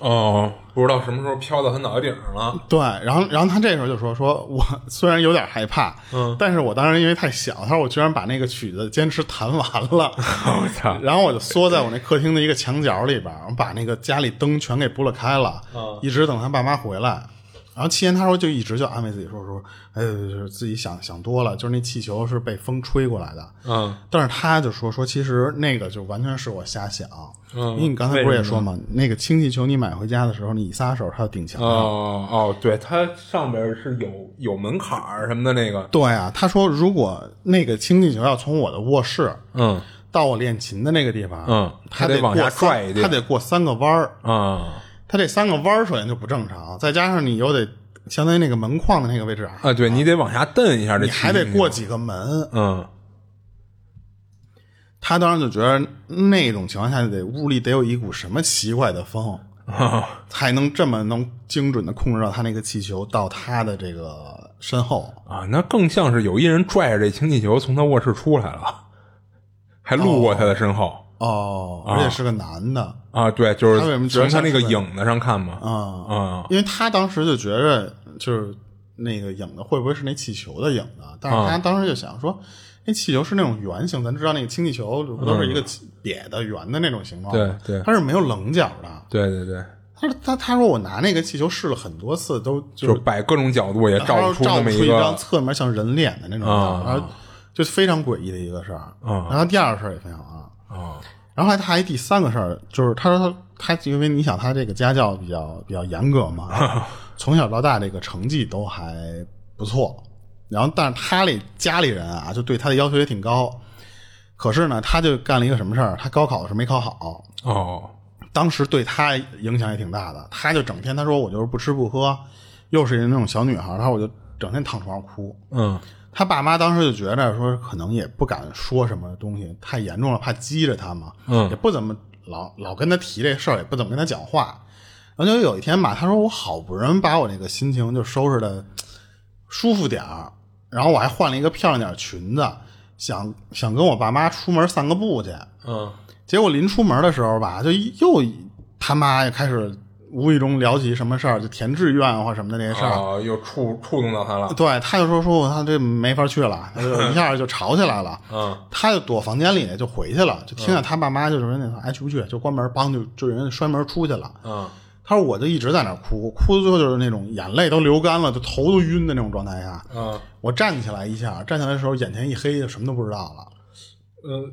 哦，不知道什么时候飘到他脑袋顶上了。对，然后然后他这时候就说说我虽然有点害怕，嗯，但是我当时因为太小，他说我居然把那个曲子坚持弹完了，我操！然后我就缩在我那客厅的一个墙角里边，我把那个家里灯全给拨了开了，嗯一直等他爸妈回来。然后七言他说就一直就安慰自己说说，哎，就是自己想想多了，就是那气球是被风吹过来的。嗯但是他就说说，其实那个就完全是我瞎想，嗯因为你刚才不是也说嘛，那个氢气球你买回家的时候，你一撒手它就顶墙上。哦哦，对，它上边是有有门槛儿什么的那个。对啊，他说如果那个氢气球要从我的卧室嗯到我练琴的那个地方，嗯他还得往下过拽一点他得过三个弯儿。啊他这三个弯儿首先就不正常，再加上你又得相当于那个门框的那个位置啊，啊，对你得往下蹬一下，这你还得过几个门。嗯他当时就觉得那种情况下得屋里得有一股什么奇怪的风，啊才能这么能精准的控制到他那个气球到他的这个身后。啊，那更像是有一人拽着这氢气球从他卧室出来了，还路过他的身后。哦，而且是个男的啊，对，就他为什么是从他那个影子上看嘛。啊，啊因为他当时就觉着就是那个影子会不会是那气球的影子？但是他当时就想说，那气球是那种圆形，咱知道那个氢气球不都是一个瘪的圆的那种形状吗？对对它是没有棱角的。对对对，他说他他说我拿那个气球试了很多次，都就就是摆各种角度也照不出照不那么一个出一张侧面像人脸的那种然后就非常诡异的一个事儿。啊然后第二个事儿也分享啊，啊然后还他还第三个事儿，就是他说他他因为你想他这个家教比较比较严格嘛，从小到大这个成绩都还不错，然后但是他那家里人啊就对他的要求也挺高，可是呢他就干了一个什么事儿，他高考的时候没考好，哦。当时对他影响也挺大的，他就整天他说我就是不吃不喝，又是那种小女孩，然后我就整天躺床上哭，嗯他爸妈当时就觉得说，可能也不敢说什么东西，太严重了，怕激着他嘛，嗯也不怎么老老跟他提这事儿，也不怎么跟他讲话。然后就有一天吧，他说我好不容易把我那个心情就收拾的舒服点儿，然后我还换了一个漂亮点裙子，想想跟我爸妈出门散个步去。嗯结果临出门的时候吧，就又他妈也开始无意中聊起什么事儿，就填志愿或什么的那些事儿。哦，又触触动到他了。对，他就说说他这没法去了，他 就一下就吵起来了。嗯他就躲房间里就回去了，就听见他爸妈就说那个哎去不去，就关门，梆就就人家摔门出去了。嗯他说我就一直在那儿哭，哭到最后就是那种眼泪都流干了，就头都晕的那种状态下。嗯我站起来一下，站起来的时候眼前一黑，就什么都不知道了，呃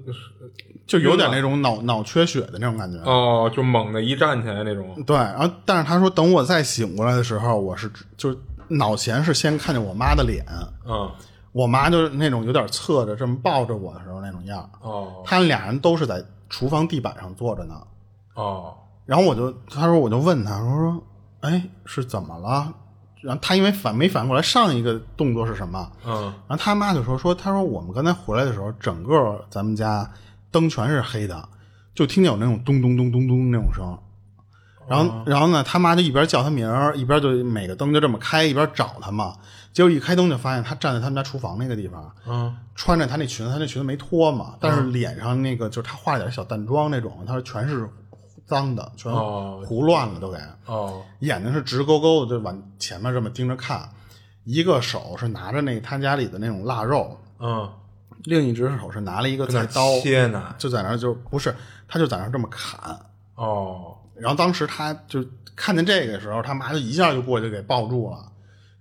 就有点那种脑脑缺血的那种感觉。哦，就猛的一站起来那种。对，然后但是他说等我再醒过来的时候，我是就是脑前是先看见我妈的脸，嗯我妈就是那种有点侧着这么抱着我的时候那种样儿。哦他们俩人都是在厨房地板上坐着呢。哦然后我就他说我就问他我说哎是怎么了？然后他因为反没反应过来上一个动作是什么，嗯。然后他妈就说说他说我们刚才回来的时候，整个咱们家灯全是黑的，就听见有那种咚咚咚咚咚那种声。然后，然后呢，他妈就一边叫他名儿，一边就每个灯就这么开，一边找他嘛。结果一开灯就发现他站在他们家厨房那个地方，嗯。穿着他那裙子，他那裙子没脱嘛，但是脸上那个就是他化了点小淡妆那种，他说全是脏的，全哦胡乱了都给。哦眼睛是直勾勾的，就往前面这么盯着看，一个手是拿着那他家里的那种腊肉，嗯，另一只手是拿了一个菜刀，切呢。就在那儿就不是，他就在那儿这么砍。哦然后当时他就看见这个时候，他妈就一下就过去给抱住了，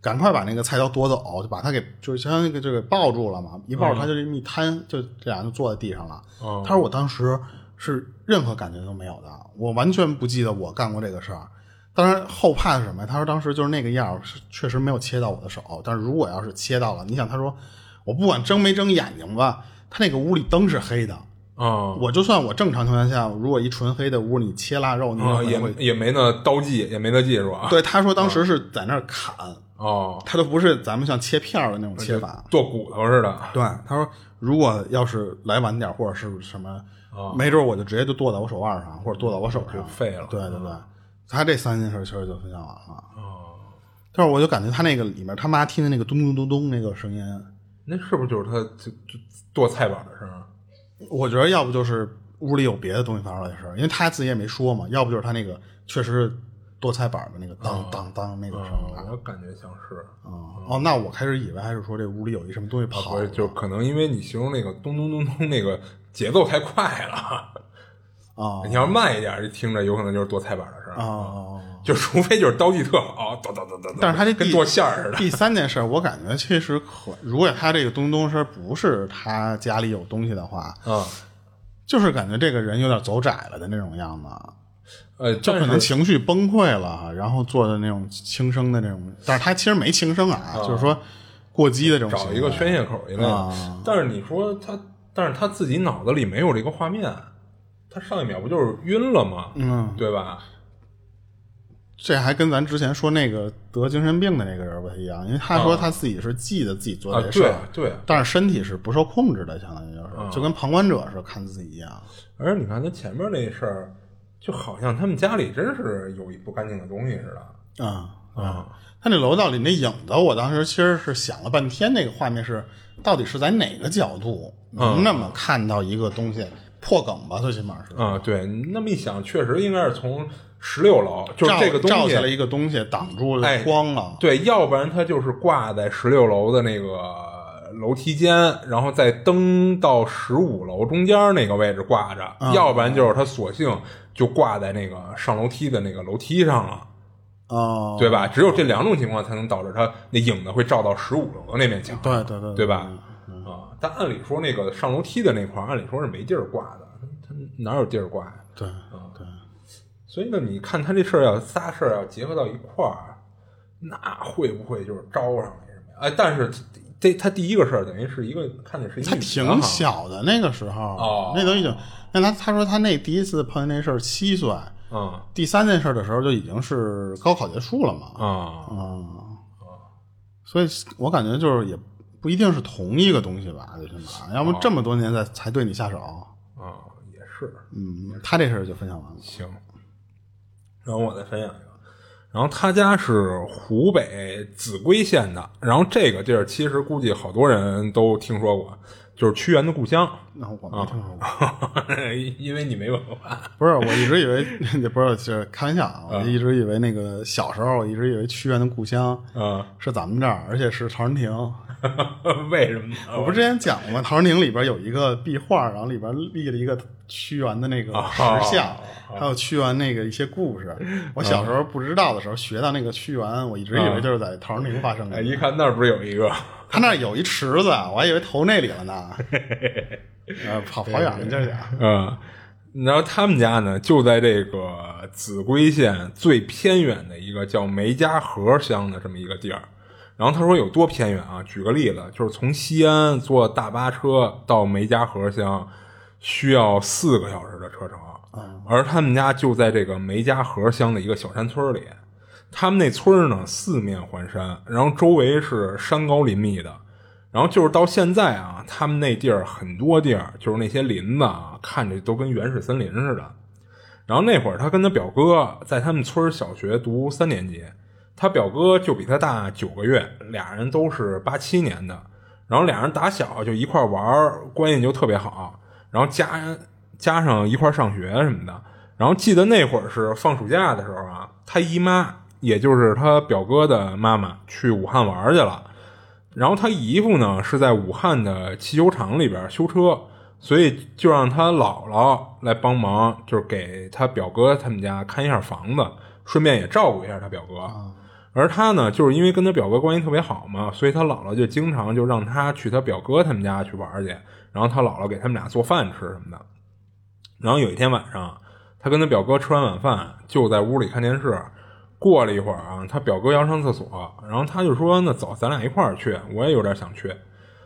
赶快把那个菜刀夺走，就把他给就是相当于就给抱住了嘛。一抱住他就这么一摊，就这俩就坐在地上了。哦他说我当时是任何感觉都没有的，我完全不记得我干过这个事儿。当然后怕是什么呀？他说当时就是那个样儿，确实没有切到我的手，但是如果要是切到了，你想他说我不管睁没睁眼睛吧，他那个屋里灯是黑的。哦我就算我正常情况下，如果一纯黑的屋，你切腊肉，你哦，也。也没那刀技，也没那技术啊。对，他说当时是在那儿砍，哦，他都不是咱们像切片儿的那种切法。剁骨头似的。对，他说如果要是来晚点儿或者是什么，哦没准我就直接就剁在我手腕上，或者剁到我手上，就废了对对对，他这三件事其实就分享完了。哦，但是我就感觉他那个里面他妈听的那个咚咚咚咚那个声音，那是不是就是他就就剁菜板的声儿？我觉得要不就是屋里有别的东西发出来的声儿，因为他自己也没说嘛，要不就是他那个确实是剁菜板的那个当当当那个声。我感觉像是，啊哦，那我开始以为还是说这屋里有一什么东西跑了，就可能因为你形容那个咚咚咚咚那个节奏太快了，啊你要慢一点，就听着有可能就是剁菜板的声儿。啊！就除非就是刀技特好，咚咚咚咚咚，但是他这跟剁馅儿似的。第三件事，我感觉其实可，如果他这个咚咚声不是他家里有东西的话，嗯，就是感觉这个人有点走窄了的那种样子，呃，就可能情绪崩溃了，然后做的那种轻生的那种，但是他其实没轻生啊，就是说过激的这种，找一个宣泄口一类的啊。但是你说他，但是他自己脑子里没有这个画面，他上一秒不就是晕了吗？嗯，对吧？这还跟咱之前说那个得精神病的那个人不太一样，因为他说他自己是记得自己做啊，这事儿、对对，但是身体是不受控制的，相当于就是、啊就跟旁观者是看自己一样。而你看他前面那事儿，就好像他们家里真是有一不干净的东西似的。啊啊！他那楼道里那影子，我当时其实是想了半天，那个画面是到底是在哪个角度能那么看到一个东西破梗吧？最起码是啊，对，那么一想，确实应该是从十六楼，就是这个东西照下来一个东西挡住了哎光了。对，要不然它就是挂在十六楼的那个楼梯间，然后再登到十五楼中间那个位置挂着；要不然就是他索性就挂在那个上楼梯的那个楼梯上了，哦，对吧？只有这两种情况才能导致它那影子会照到十五楼的那面墙，对对对对吧？啊，但按理说那个上楼梯的那块儿，按理说是没地儿挂的，它哪有地儿挂呀？对对，所以呢，你看他这事儿要仨事儿要结合到一块儿，那会不会就是招上来什么呀？哎，但是这他第一个事儿等于是一个看的是他挺小的那个时候，哦那都已经。那他他说他那第一次碰见那事儿七岁，嗯第三件事的时候就已经是高考结束了嘛。啊啊，所以我感觉就是也不一定是同一个东西吧，最起码，要不这么多年才才对你下手。啊，也是嗯，他这事儿就分享完了。行。然后我再分享一个，然后他家是湖北秭归县的，然后这个地儿其实估计好多人都听说过，就是屈原的故乡。那我没听说过，因为你没文化不是，我一直以为 不是，就是开玩笑啊，我一直以为那个小时候，我一直以为屈原的故乡啊，是咱们这儿，而且是陶然亭。为什么呢？我不之前讲过吗？陶然亭里边有一个壁画，然后里边立了一个屈原的那个石像，还有屈原那个一些故事。我小时候不知道的时候，学到那个屈原，我一直以为就是在陶然亭发生的哎，。一看那儿不是有一个他那儿有一池子，我还以为投那里了呢。呃，跑跑远了，接着讲。嗯，然后他们家呢就在这个秭归县最偏远的一个叫梅家河乡的这么一个地儿。然后他说有多偏远啊？举个例子，就是从西安坐大巴车到梅家河乡需要四个小时的车程，而他们家就在这个梅家河乡的一个小山村里。他们那村儿呢四面环山，然后周围是山高林密的。然后就是到现在啊，他们那地儿很多地儿就是那些林子啊，看着都跟原始森林似的。然后那会儿他跟他表哥在他们村儿小学读三年级，他表哥就比他大九个月，俩人都是八七年的。然后俩人打小就一块玩儿，关系就特别好。然后加加上一块儿上学什么的。然后记得那会儿是放暑假的时候啊，他姨妈也就是他表哥的妈妈去武汉玩去了。然后他姨父呢是在武汉的汽修厂里边修车，所以就让他姥姥来帮忙，就是给他表哥他们家看一下房子，顺便也照顾一下他表哥。而他呢，就是因为跟他表哥关系特别好嘛，所以他姥姥就经常就让他去他表哥他们家去玩去，然后他姥姥给他们俩做饭吃什么的。然后有一天晚上，他跟他表哥吃完晚饭，就在屋里看电视。过了一会儿啊，他表哥要上厕所，然后他就说：“那走，咱俩一块儿去。”我也有点想去。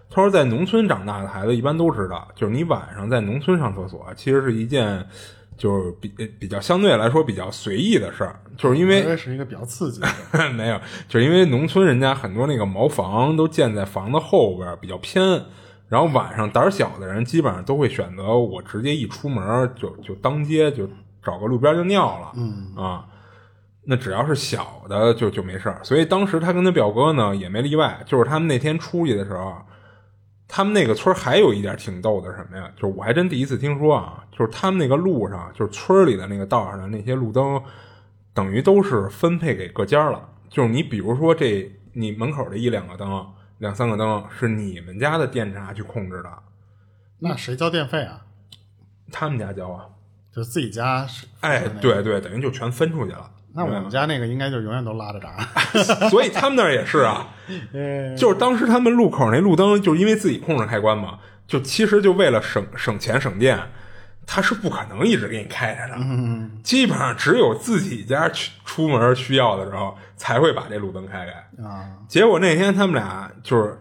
他说，在农村长大的孩子一般都知道，就是你晚上在农村上厕所，其实是一件就是比比较相对来说比较随意的事儿，就是因为这是一个比较刺激的。没有，就是因为农村人家很多那个茅房都建在房子后边，比较偏。然后晚上胆儿小的人基本上都会选择我直接一出门就就当街就找个路边就尿了，嗯啊，那只要是小的就就没事儿。所以当时他跟他表哥呢也没例外，就是他们那天出去的时候，他们那个村还有一点挺逗的什么呀？就是我还真第一次听说啊，就是他们那个路上，就是村里的那个道上的那些路灯，等于都是分配给各家了。就是你比如说这你门口的一两个灯、两三个灯是你们家的电闸去控制的，那谁交电费啊？他们家交啊。就自己家是，哎。对对，等于就全分出去了。那我们家那个应该就永远都拉着闸。所以他们那儿也是啊，嗯就是当时他们路口那路灯，就是因为自己控制开关嘛，就其实就为了省省钱省电，它是不可能一直给你开着的。嗯基本上只有自己家去出门需要的时候，才会把这路灯开开。啊，结果那天他们俩就是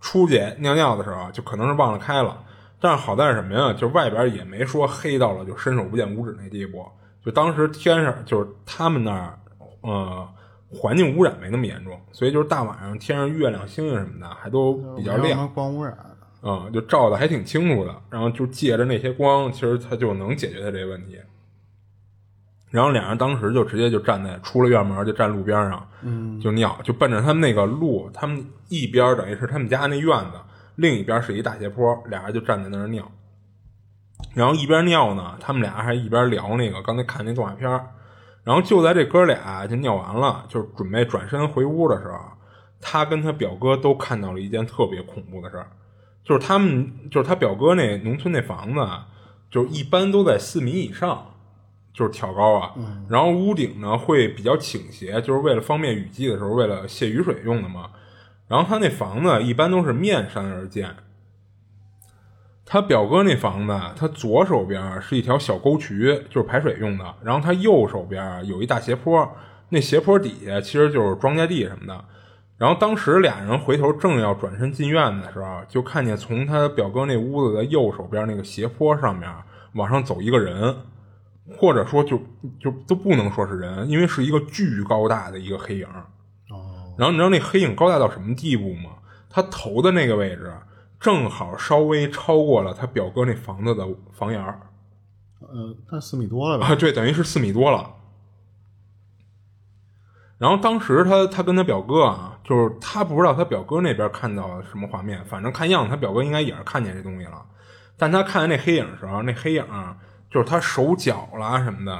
出去尿尿的时候，就可能是忘了开了。但是好在是什么呀？就外边也没说黑到了就伸手不见五指那地步。就当时天上就是他们那儿，呃，环境污染没那么严重，所以就是大晚上天上月亮星星什么的还都比较亮光污染。嗯，就照的还挺清楚的。然后就借着那些光，其实他就能解决他这个问题。然后俩人当时就直接就站在出了院门就站路边上，嗯，就尿，就奔着他们那个路，他们一边等于是他们家那院子，另一边是一大斜坡，俩人就站在那儿尿。然后一边尿呢，他们俩还一边聊那个刚才看那动画片然后就在这哥俩就尿完了，就是准备转身回屋的时候，他跟他表哥都看到了一件特别恐怖的事儿，就是他们就是他表哥那农村那房子啊，就是一般都在四米以上，就是挑高啊，然后屋顶呢会比较倾斜，就是为了方便雨季的时候，为了泄雨水用的嘛。然后他那房子一般都是面山而建，他表哥那房子，他左手边是一条小沟渠，就是排水用的，然后他右手边有一大斜坡，那斜坡底下其实就是庄稼地什么的。然后当时俩人回头正要转身进院子的时候，就看见从他表哥那屋子的右手边那个斜坡上面往上走一个人，或者说就就都不能说是人，因为是一个巨高大的一个黑影。哦，然后你知道那黑影高大到什么地步吗？他头的那个位置正好稍微超过了他表哥那房子的房檐儿呃，那四米多了吧？啊，对，等于是四米多了。然后当时他他跟他表哥啊，就是他不知道他表哥那边看到什么画面，反正看样子他表哥应该也是看见这东西了。但他看见那黑影的时候，那黑影就是他手脚啦什么的，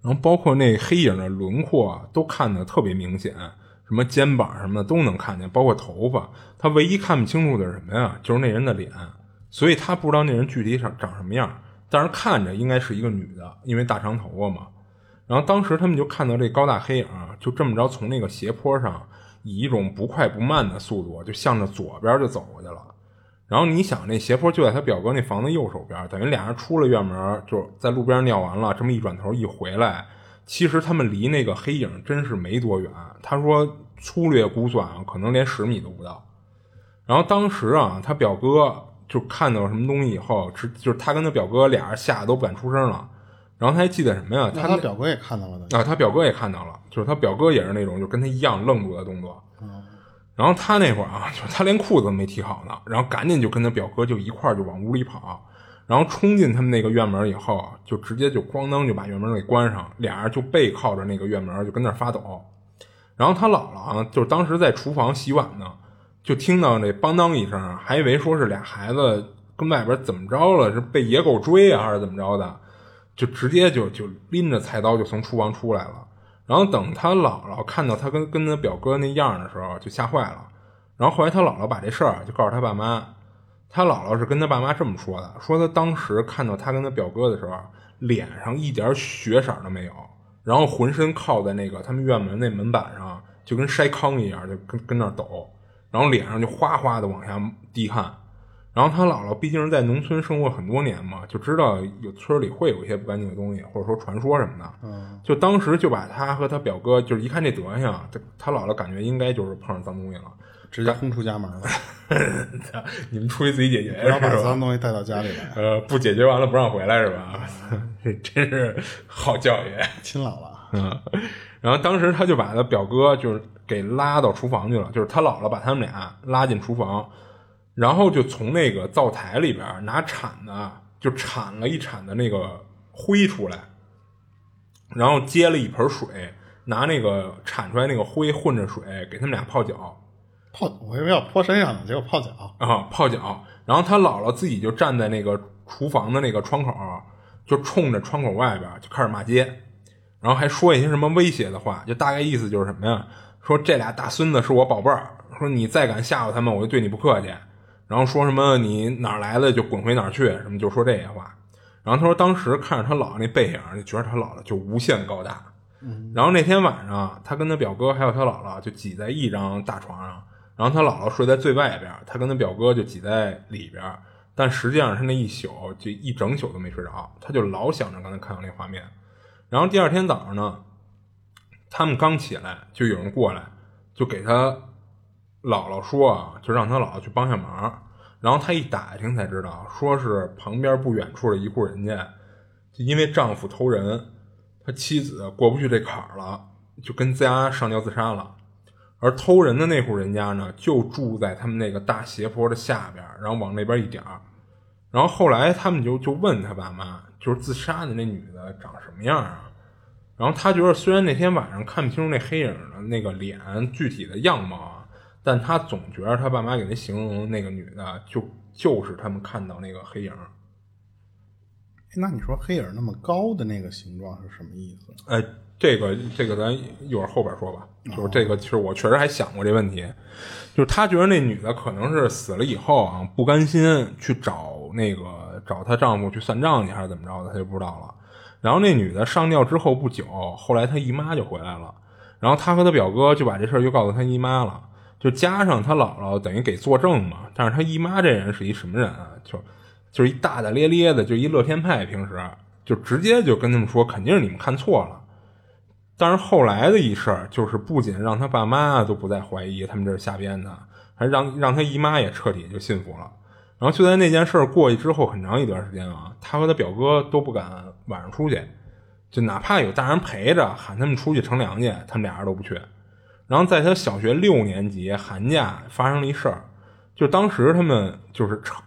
然后包括那黑影的轮廓都看得特别明显，什么肩膀什么的都能看见，包括头发。他唯一看不清楚的是什么呀？就是那人的脸，所以他不知道那人具体长长什么样，但是看着应该是一个女的，因为大长头发嘛。然后当时他们就看到这高大黑影就这么着从那个斜坡上以一种不快不慢的速度就向着左边就走过去了。然后你想，那斜坡就在他表哥那房子右手边，等于俩人出了院门，就在路边尿完了，这么一转头一回来，其实他们离那个黑影真是没多远。他说粗略估算啊，可能连十米都不到。然后当时啊，他表哥就看到什么东西以后，直就是他跟他表哥俩人吓得都不敢出声了。然后他还记得什么呀？他他表哥也看到了的。啊，他表哥也看到了，就是他表哥也是那种就跟他一样愣住的动作。然后他那会儿啊，就是他连裤子都没提好呢，然后赶紧就跟他表哥就一块儿就往屋里跑，然后冲进他们那个院门以后啊，就直接就咣当就把院门给关上，俩人就背靠着那个院门就跟那儿发抖。然后他姥姥啊，就是当时在厨房洗碗呢，就听到那梆当一声，还以为说是俩孩子跟外边怎么着了，是被野狗追啊，还是怎么着的，就直接就就拎着菜刀就从厨房出来了。然后等他姥姥看到他跟跟他表哥那样的时候，就吓坏了。然后后来他姥姥把这事儿就告诉他爸妈，他姥姥是跟他爸妈这么说的：说他当时看到他跟他表哥的时候，脸上一点血色都没有，然后浑身靠在那个他们院门那门板上，就跟筛糠一样，就跟跟那抖，然后脸上就哗哗的往下滴汗。然后他姥姥毕竟是在农村生活很多年嘛，就知道有村里会有一些不干净的东西，或者说传说什么的。嗯，就当时就把他和他表哥，就是一看这德行，他他姥姥感觉应该就是碰上脏东西了。直接轰出家门了，你们出去自己解决不要把？脏东西带到家里来，呃，不解决完了不让回来是吧？这真是好教育。亲姥姥。嗯，然后当时他就把他表哥就是给拉到厨房去了，就是他姥姥把他们俩拉进厨房，然后就从那个灶台里边拿铲子就铲了一铲的那个灰出来，然后接了一盆水，拿那个铲出来那个灰混着水给他们俩泡脚泡，我以为要泼身上呢，结果泡脚。啊泡脚，然后他姥姥自己就站在那个厨房的那个窗口，就冲着窗口外边就开始骂街。然后还说一些什么威胁的话，就大概意思就是什么呀？说这俩大孙子是我宝贝儿，说你再敢吓唬他们，我就对你不客气。然后说什么你哪儿来的就滚回哪儿去，什么就说这些话。然后他说当时看着他姥姥那背影，就觉得他姥姥就无限高大。然后那天晚上，他跟他表哥还有他姥姥就挤在一张大床上，然后他姥姥睡在最外边，他跟他表哥就挤在里边。但实际上他那一宿就一整宿都没睡着，他就老想着刚才看到那画面。然后第二天早上呢，他们刚起来，就有人过来，就给他姥姥说啊，就让他姥姥去帮下忙。然后他一打听才知道，说是旁边不远处的一户人家，就因为丈夫偷人，他妻子过不去这坎儿了，就跟家上吊自杀了。而偷人的那户人家呢，就住在他们那个大斜坡的下边，然后往那边一点儿。然后后来他们就就问他爸妈，就是自杀的那女的长什么样啊？然后他觉得虽然那天晚上看不清楚那黑影的那个脸具体的样貌啊，但他总觉得他爸妈给他形容那个女的就就是他们看到那个黑影。那你说黑影那么高的那个形状是什么意思？呃，这个这个咱一会儿后边说吧。就是这个，其实我确实还想过这问题，就是他觉得那女的可能是死了以后啊，不甘心去找那个找她丈夫去算账去，还是怎么着的，他就不知道了。然后那女的上吊之后不久，后来她姨妈就回来了，然后他和他表哥就把这事儿就告诉他姨妈了，就加上他姥姥等于给作证嘛。但是他姨妈这人是一什么人啊？就就是一大大咧咧的，就一乐天派，平时就直接就跟他们说，肯定是你们看错了。但是后来的一事儿，就是不仅让他爸妈都不再怀疑他们这是瞎编的，还让让他姨妈也彻底就信服了。然后就在那件事儿过去之后很长一段时间啊，他和他表哥都不敢晚上出去，就哪怕有大人陪着喊他们出去乘凉去，他们俩人都不去。然后在他小学六年级寒假发生了一事儿，就当时他们就是城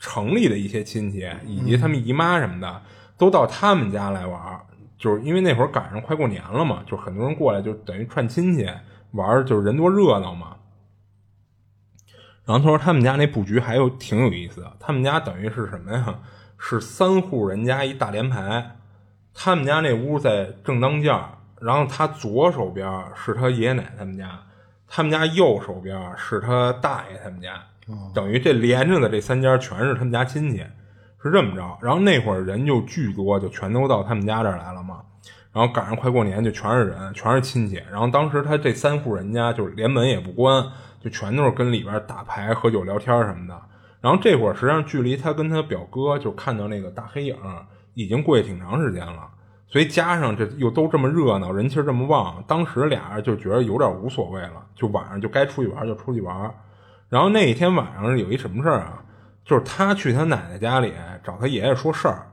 城里的一些亲戚以及他们姨妈什么的，都到他们家来玩儿。就是因为那会儿赶上快过年了嘛，就很多人过来，就等于串亲戚玩，就是人多热闹嘛。然后他说他们家那布局还有挺有意思的，他们家等于是什么呀？是三户人家一大连排，他们家那屋在正当间然后他左手边是他爷爷奶奶他们家，他们家右手边是他大爷他们家，等于这连着的这三家全是他们家亲戚。是这么着，然后那会儿人就巨多，就全都到他们家这儿来了嘛。然后赶上快过年，就全是人，全是亲戚。然后当时他这三户人家就是连门也不关，就全都是跟里边打牌、喝酒、聊天什么的。然后这会儿实际上距离他跟他表哥就看到那个大黑影已经过去挺长时间了，所以加上这又都这么热闹，人气这么旺，当时俩人就觉得有点无所谓了，就晚上就该出去玩就出去玩。然后那一天晚上有一什么事儿啊？就是他去他奶奶家里找他爷爷说事儿，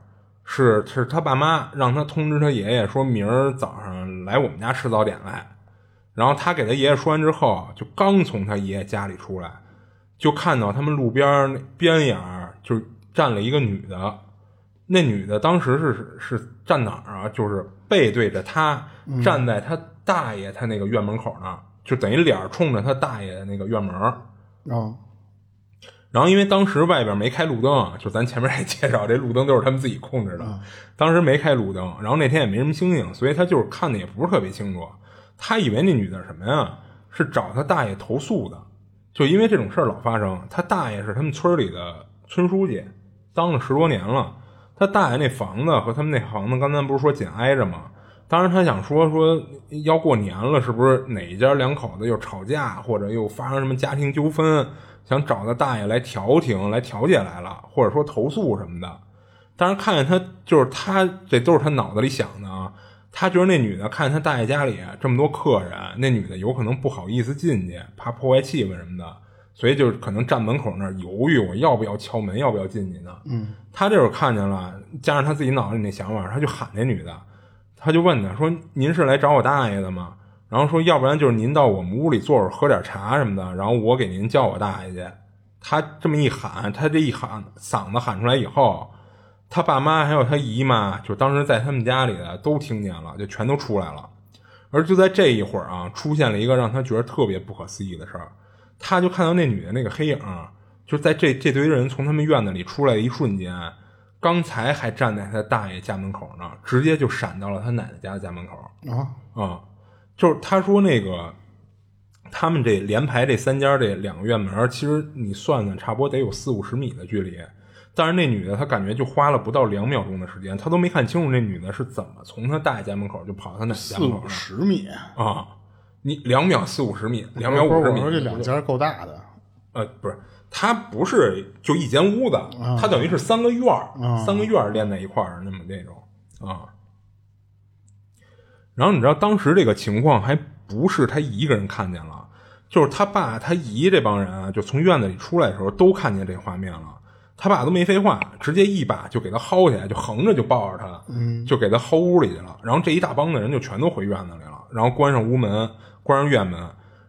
是是他爸妈让他通知他爷爷说明儿早上来我们家吃早点来，然后他给他爷爷说完之后，就刚从他爷爷家里出来，就看到他们路边那边沿就站了一个女的，那女的当时是是站哪儿啊？就是背对着他，站在他大爷他那个院门口那儿，就等于脸冲着他大爷的那个院门儿啊。然后，因为当时外边没开路灯，就咱前面也介绍，这路灯都是他们自己控制的。当时没开路灯，然后那天也没什么星星，所以他就是看的也不是特别清楚。他以为那女的什么呀，是找他大爷投诉的，就因为这种事儿老发生。他大爷是他们村里的村书记，当了十多年了。他大爷那房子和他们那房子，刚才不是说紧挨着吗？当时他想说说要过年了，是不是哪一家两口子又吵架，或者又发生什么家庭纠纷？想找他大爷来调停、来调解来了，或者说投诉什么的。但是看见他，就是他，这都是他脑子里想的啊。他觉得那女的看见他大爷家里这么多客人，那女的有可能不好意思进去，怕破坏气氛什么的，所以就是可能站门口那儿犹豫，我要不要敲门，要不要进去呢？嗯，他这会儿看见了，加上他自己脑子里那想法，他就喊那女的，他就问他说：“您是来找我大爷的吗？”然后说，要不然就是您到我们屋里坐会儿，喝点茶什么的。然后我给您叫我大爷去。他这么一喊，他这一喊嗓子喊出来以后，他爸妈还有他姨妈，就当时在他们家里的都听见了，就全都出来了。而就在这一会儿啊，出现了一个让他觉得特别不可思议的事儿，他就看到那女的那个黑影，就在这这堆人从他们院子里出来的一瞬间，刚才还站在他大爷家门口呢，直接就闪到了他奶奶家的家门口。啊，啊、就是他说那个他们这连排这三家这两个院门，其实你算算，差不多得有四五十米的距离。但是那女的，她感觉就花了不到两秒钟的时间，她都没看清楚那女的是怎么从她大爷家门口就跑到她奶奶家四五门口的十米，啊！你两秒四五十米，两秒五十米，我说这两家够大的，呃，不是，它不是就一间屋子，它等于是三个院儿，三个院儿连在一块儿，那么那种啊。然后你知道当时这个情况还不是他一个人看见了，就是他爸他姨这帮人啊，就从院子里出来的时候都看见这画面了。他爸都没废话，直接一把就给他薅起来，就横着就抱着他，嗯，就给他薅屋里去了。然后这一大帮的人就全都回院子里了，然后关上屋门，关上院门。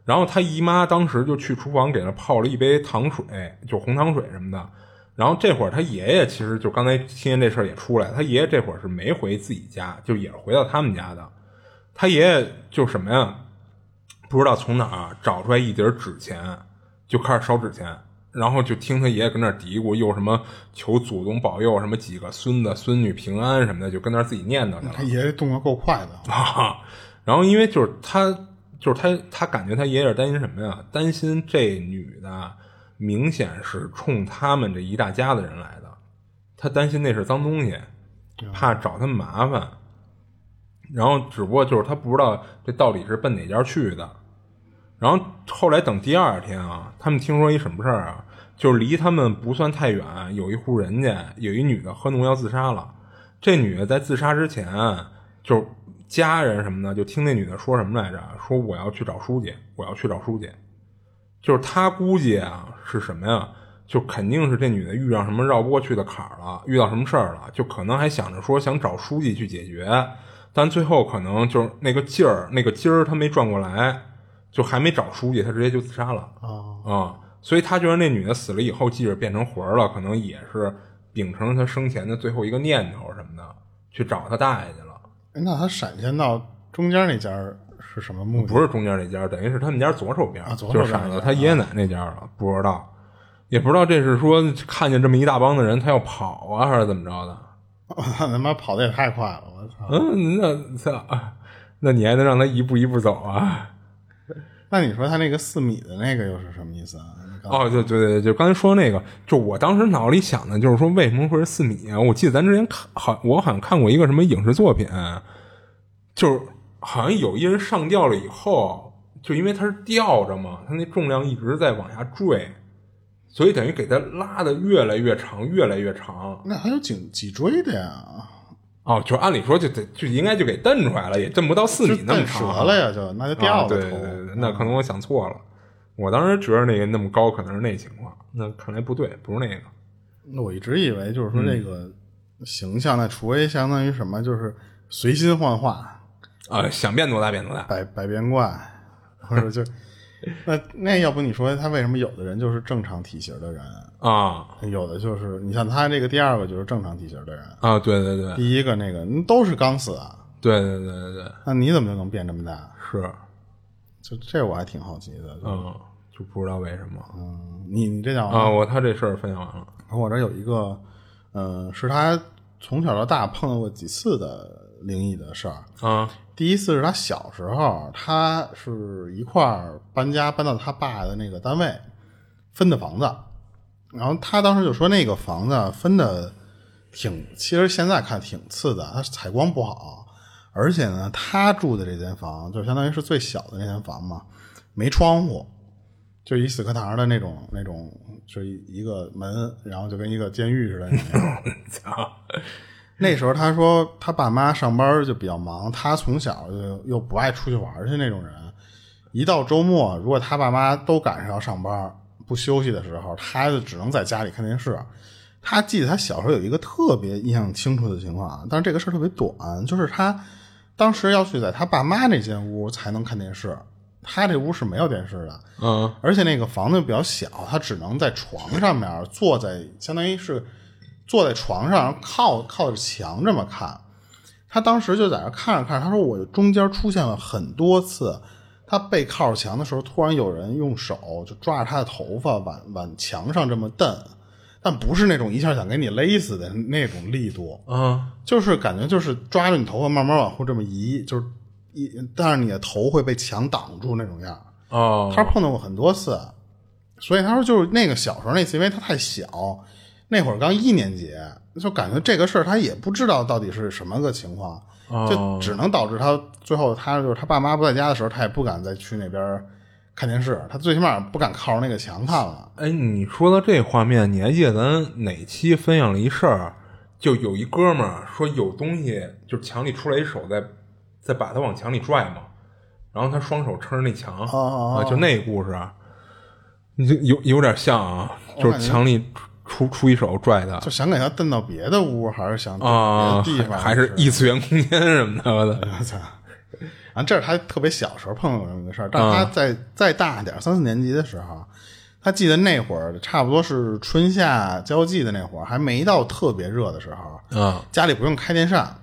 然后他姨妈当时就去厨房给他泡了一杯糖水，就红糖水什么的。然后这会儿他爷爷其实就刚才听见这事儿也出来，他爷爷这会儿是没回自己家，就也是回到他们家的。他爷爷就什么呀，不知道从哪儿找出来一叠纸钱，就开始烧纸钱。然后就听他爷爷跟那儿嘀咕，又什么求祖宗保佑，什么几个孙子孙女平安什么的，就跟那儿自己念叨去了。他爷爷动作够快的，啊，然后因为就是他，就是他，他感觉他爷爷是担心什么呀？担心这女的明显是冲他们这一大家子人来的，他担心那是脏东西，怕找他们麻烦。然后只不过就是他不知道这到底是奔哪家去的。然后后来等第二天啊，他们听说一什么事儿啊？就是离他们不算太远，有一户人家有一女的喝农药自杀了。这女的在自杀之前，就是家人什么的，就听那女的说什么来着？说我要去找书记，我要去找书记。就是他估计啊是什么呀？就肯定是这女的遇上什么绕不过去的坎儿了，遇到什么事儿了，就可能还想着说想找书记去解决，但最后可能就是那个劲儿，那个筋儿他没转过来，就还没找书记，他直接就自杀了啊、所以他觉得那女的死了以后，即使变成魂儿了，可能也是秉承他生前的最后一个念头什么的，去找他大爷去了。哎那他闪现到中间那家是什么目的？不是中间那家，等于是他们家左手边，啊左手边就是闪到他爷爷奶奶那家了，不知道，也不知道这是说看见这么一大帮的人，他要跑啊，还是怎么着的？他他妈跑的也太快了，我操！嗯，那操，那你还能让他一步一步走啊？那你说他那个四米的那个又是什么意思啊？哦，对对对，就刚才说那个，就我当时脑里想的就是说，为什么会是四米啊？我记得咱之前看，好，我好像看过一个什么影视作品，就是好像有一人上吊了以后，就因为他是吊着嘛，他那重量一直在往下坠，所以等于给他拉的越来越长，越来越长。那还有颈脊椎的呀，哦，就按理说就得就应该就给蹬出来了，也蹬不到四米那么长。折了呀，就那就掉啊了对对，对那可能我想错了。我当时觉得那个那么高可能是那情况，那看来不对，不是那个。那我一直以为就是说嗯这个形象，那除非相当于什么，就是随心幻化、啊，想变多大变多大。百百变怪，或者就 那那要不你说他为什么有的人就是正常体型的人，啊有的就是你像他这个第二个就是正常体型的人，啊，对对对第一个那个嗯都是刚死啊，对对对对对，那你怎么就能变这么大？是，就这我还挺好奇的。就嗯，就不知道为什么嗯，你你这讲完啊。我他这事儿分享完了，我这有一个，嗯、是他从小到大碰到过几次的灵异的事儿。啊第一次是他小时候，他是一块儿搬家搬到他爸的那个单位分的房子，然后他当时就说那个房子分的挺，其实现在看挺次的，它采光不好，而且呢，他住的这间房就相当于是最小的那间房嘛，没窗户，就一死课堂的那种那种，就一一个门，然后就跟一个监狱似的那种。操那时候他说他爸妈上班就比较忙，他从小就又不爱出去玩去那种人，一到周末如果他爸妈都赶上要上班不休息的时候，他就只能在家里看电视。他记得他小时候有一个特别印象清楚的情况啊，但是这个事儿特别短，就是他当时要去在他爸妈那间屋才能看电视，他这屋是没有电视的。嗯而且那个房子比较小，他只能在床上面坐在，相当于是坐在床上靠靠着墙这么看。他当时就在那看着看着，他说我中间出现了很多次，他背靠着墙的时候，突然有人用手就抓着他的头发往往墙上这么蹬，但不是那种一下想给你勒死的那种力度，啊。就是感觉就是抓着你头发慢慢往后这么移，就是一，但是你的头会被墙挡住那种样他碰到过很多次，所以他说就是那个小时候那次，因为他太小，那会儿刚一年级，就感觉这个事儿他也不知道到底是什么个情况，就只能导致他最后他就是他爸妈不在家的时候，他也不敢再去那边看电视，他最起码不敢靠着那个墙看了。哎，你说到这画面，你还记得咱哪期分享了一事儿？就有一哥们儿说有东西，就是墙里出来一手在在把他往墙里拽嘛，然后他双手撑着那墙哦哦啊，就那故事啊，你就有有点像啊，就是墙里出出一手拽他就想给他蹬到别的屋，还是想啊，别的地方，还还是异次元空间什么的。我操！啊，这是他特别小时候碰到这么个事儿，但是他在再大点儿，三四年级的时候，他记得那会儿差不多是春夏交际的那会儿，还没到特别热的时候，啊家里不用开电扇，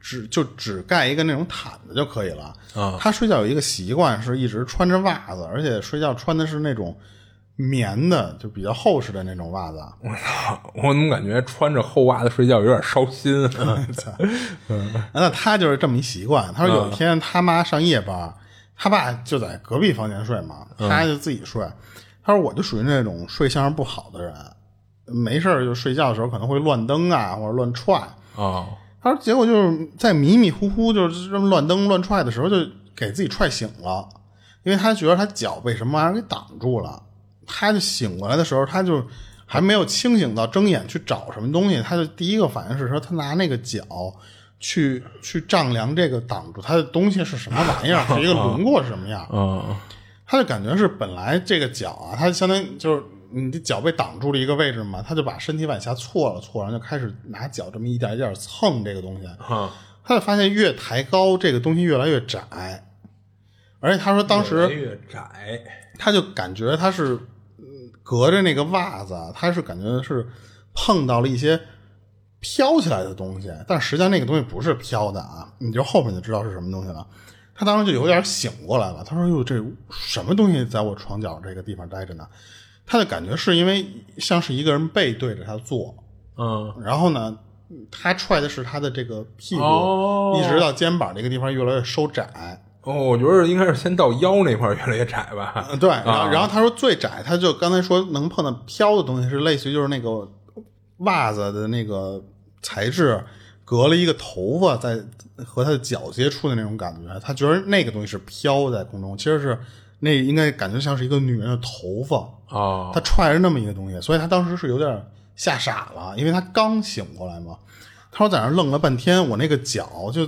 只就只盖一个那种毯子就可以了。啊他睡觉有一个习惯，是一直穿着袜子，而且睡觉穿的是那种棉的，就比较厚实的那种袜子。我操！我怎么感觉穿着厚袜子睡觉有点烧心啊？那他就是这么一习惯。他说有一天他妈上夜班，他爸就在隔壁房间睡嘛，他就自己睡。他说我就属于那种睡相不好的人，没事儿就睡觉的时候可能会乱蹬啊，或者乱踹。啊他说结果就是在迷迷糊糊就是这么乱蹬乱踹的时候，就给自己踹醒了，因为他觉得他脚被什么玩意儿给挡住了。他就醒过来的时候，他就还没有清醒到睁眼去找什么东西，他就第一个反应是说他拿那个脚去去丈量这个挡住他的东西是什么玩意儿，是一个轮廓是什么样。嗯他就感觉是本来这个脚啊，他相当于就是你的脚被挡住了一个位置嘛，他就把身体往下错了错，然后就开始拿脚这么一点一点蹭这个东西。啊！他就发现越抬高，这个东西越来越窄，而且他说当时越窄他就感觉他是嗯隔着那个袜子，他是感觉是碰到了一些飘起来的东西，但实际上那个东西不是飘的啊，你就后面就知道是什么东西了。他当时就有点醒过来了，他说：“哟，这什么东西在我床角这个地方待着呢？”他的感觉是因为像是一个人背对着他坐，嗯然后呢，他踹的是他的这个屁股，哦一直到肩膀这个地方越来越收窄。哦，我觉得应该是先到腰那块儿越来越窄吧。呃对，然后、啊然后他说最窄，他就刚才说能碰到飘的东西是类似于就是那个袜子的那个材质隔了一个头发在和他的脚接触的那种感觉，他觉得那个东西是飘在空中，其实是那应该感觉像是一个女人的头发，哦他踹着那么一个东西，所以他当时是有点吓傻了，因为他刚醒过来嘛。他说在那愣了半天，我那个脚就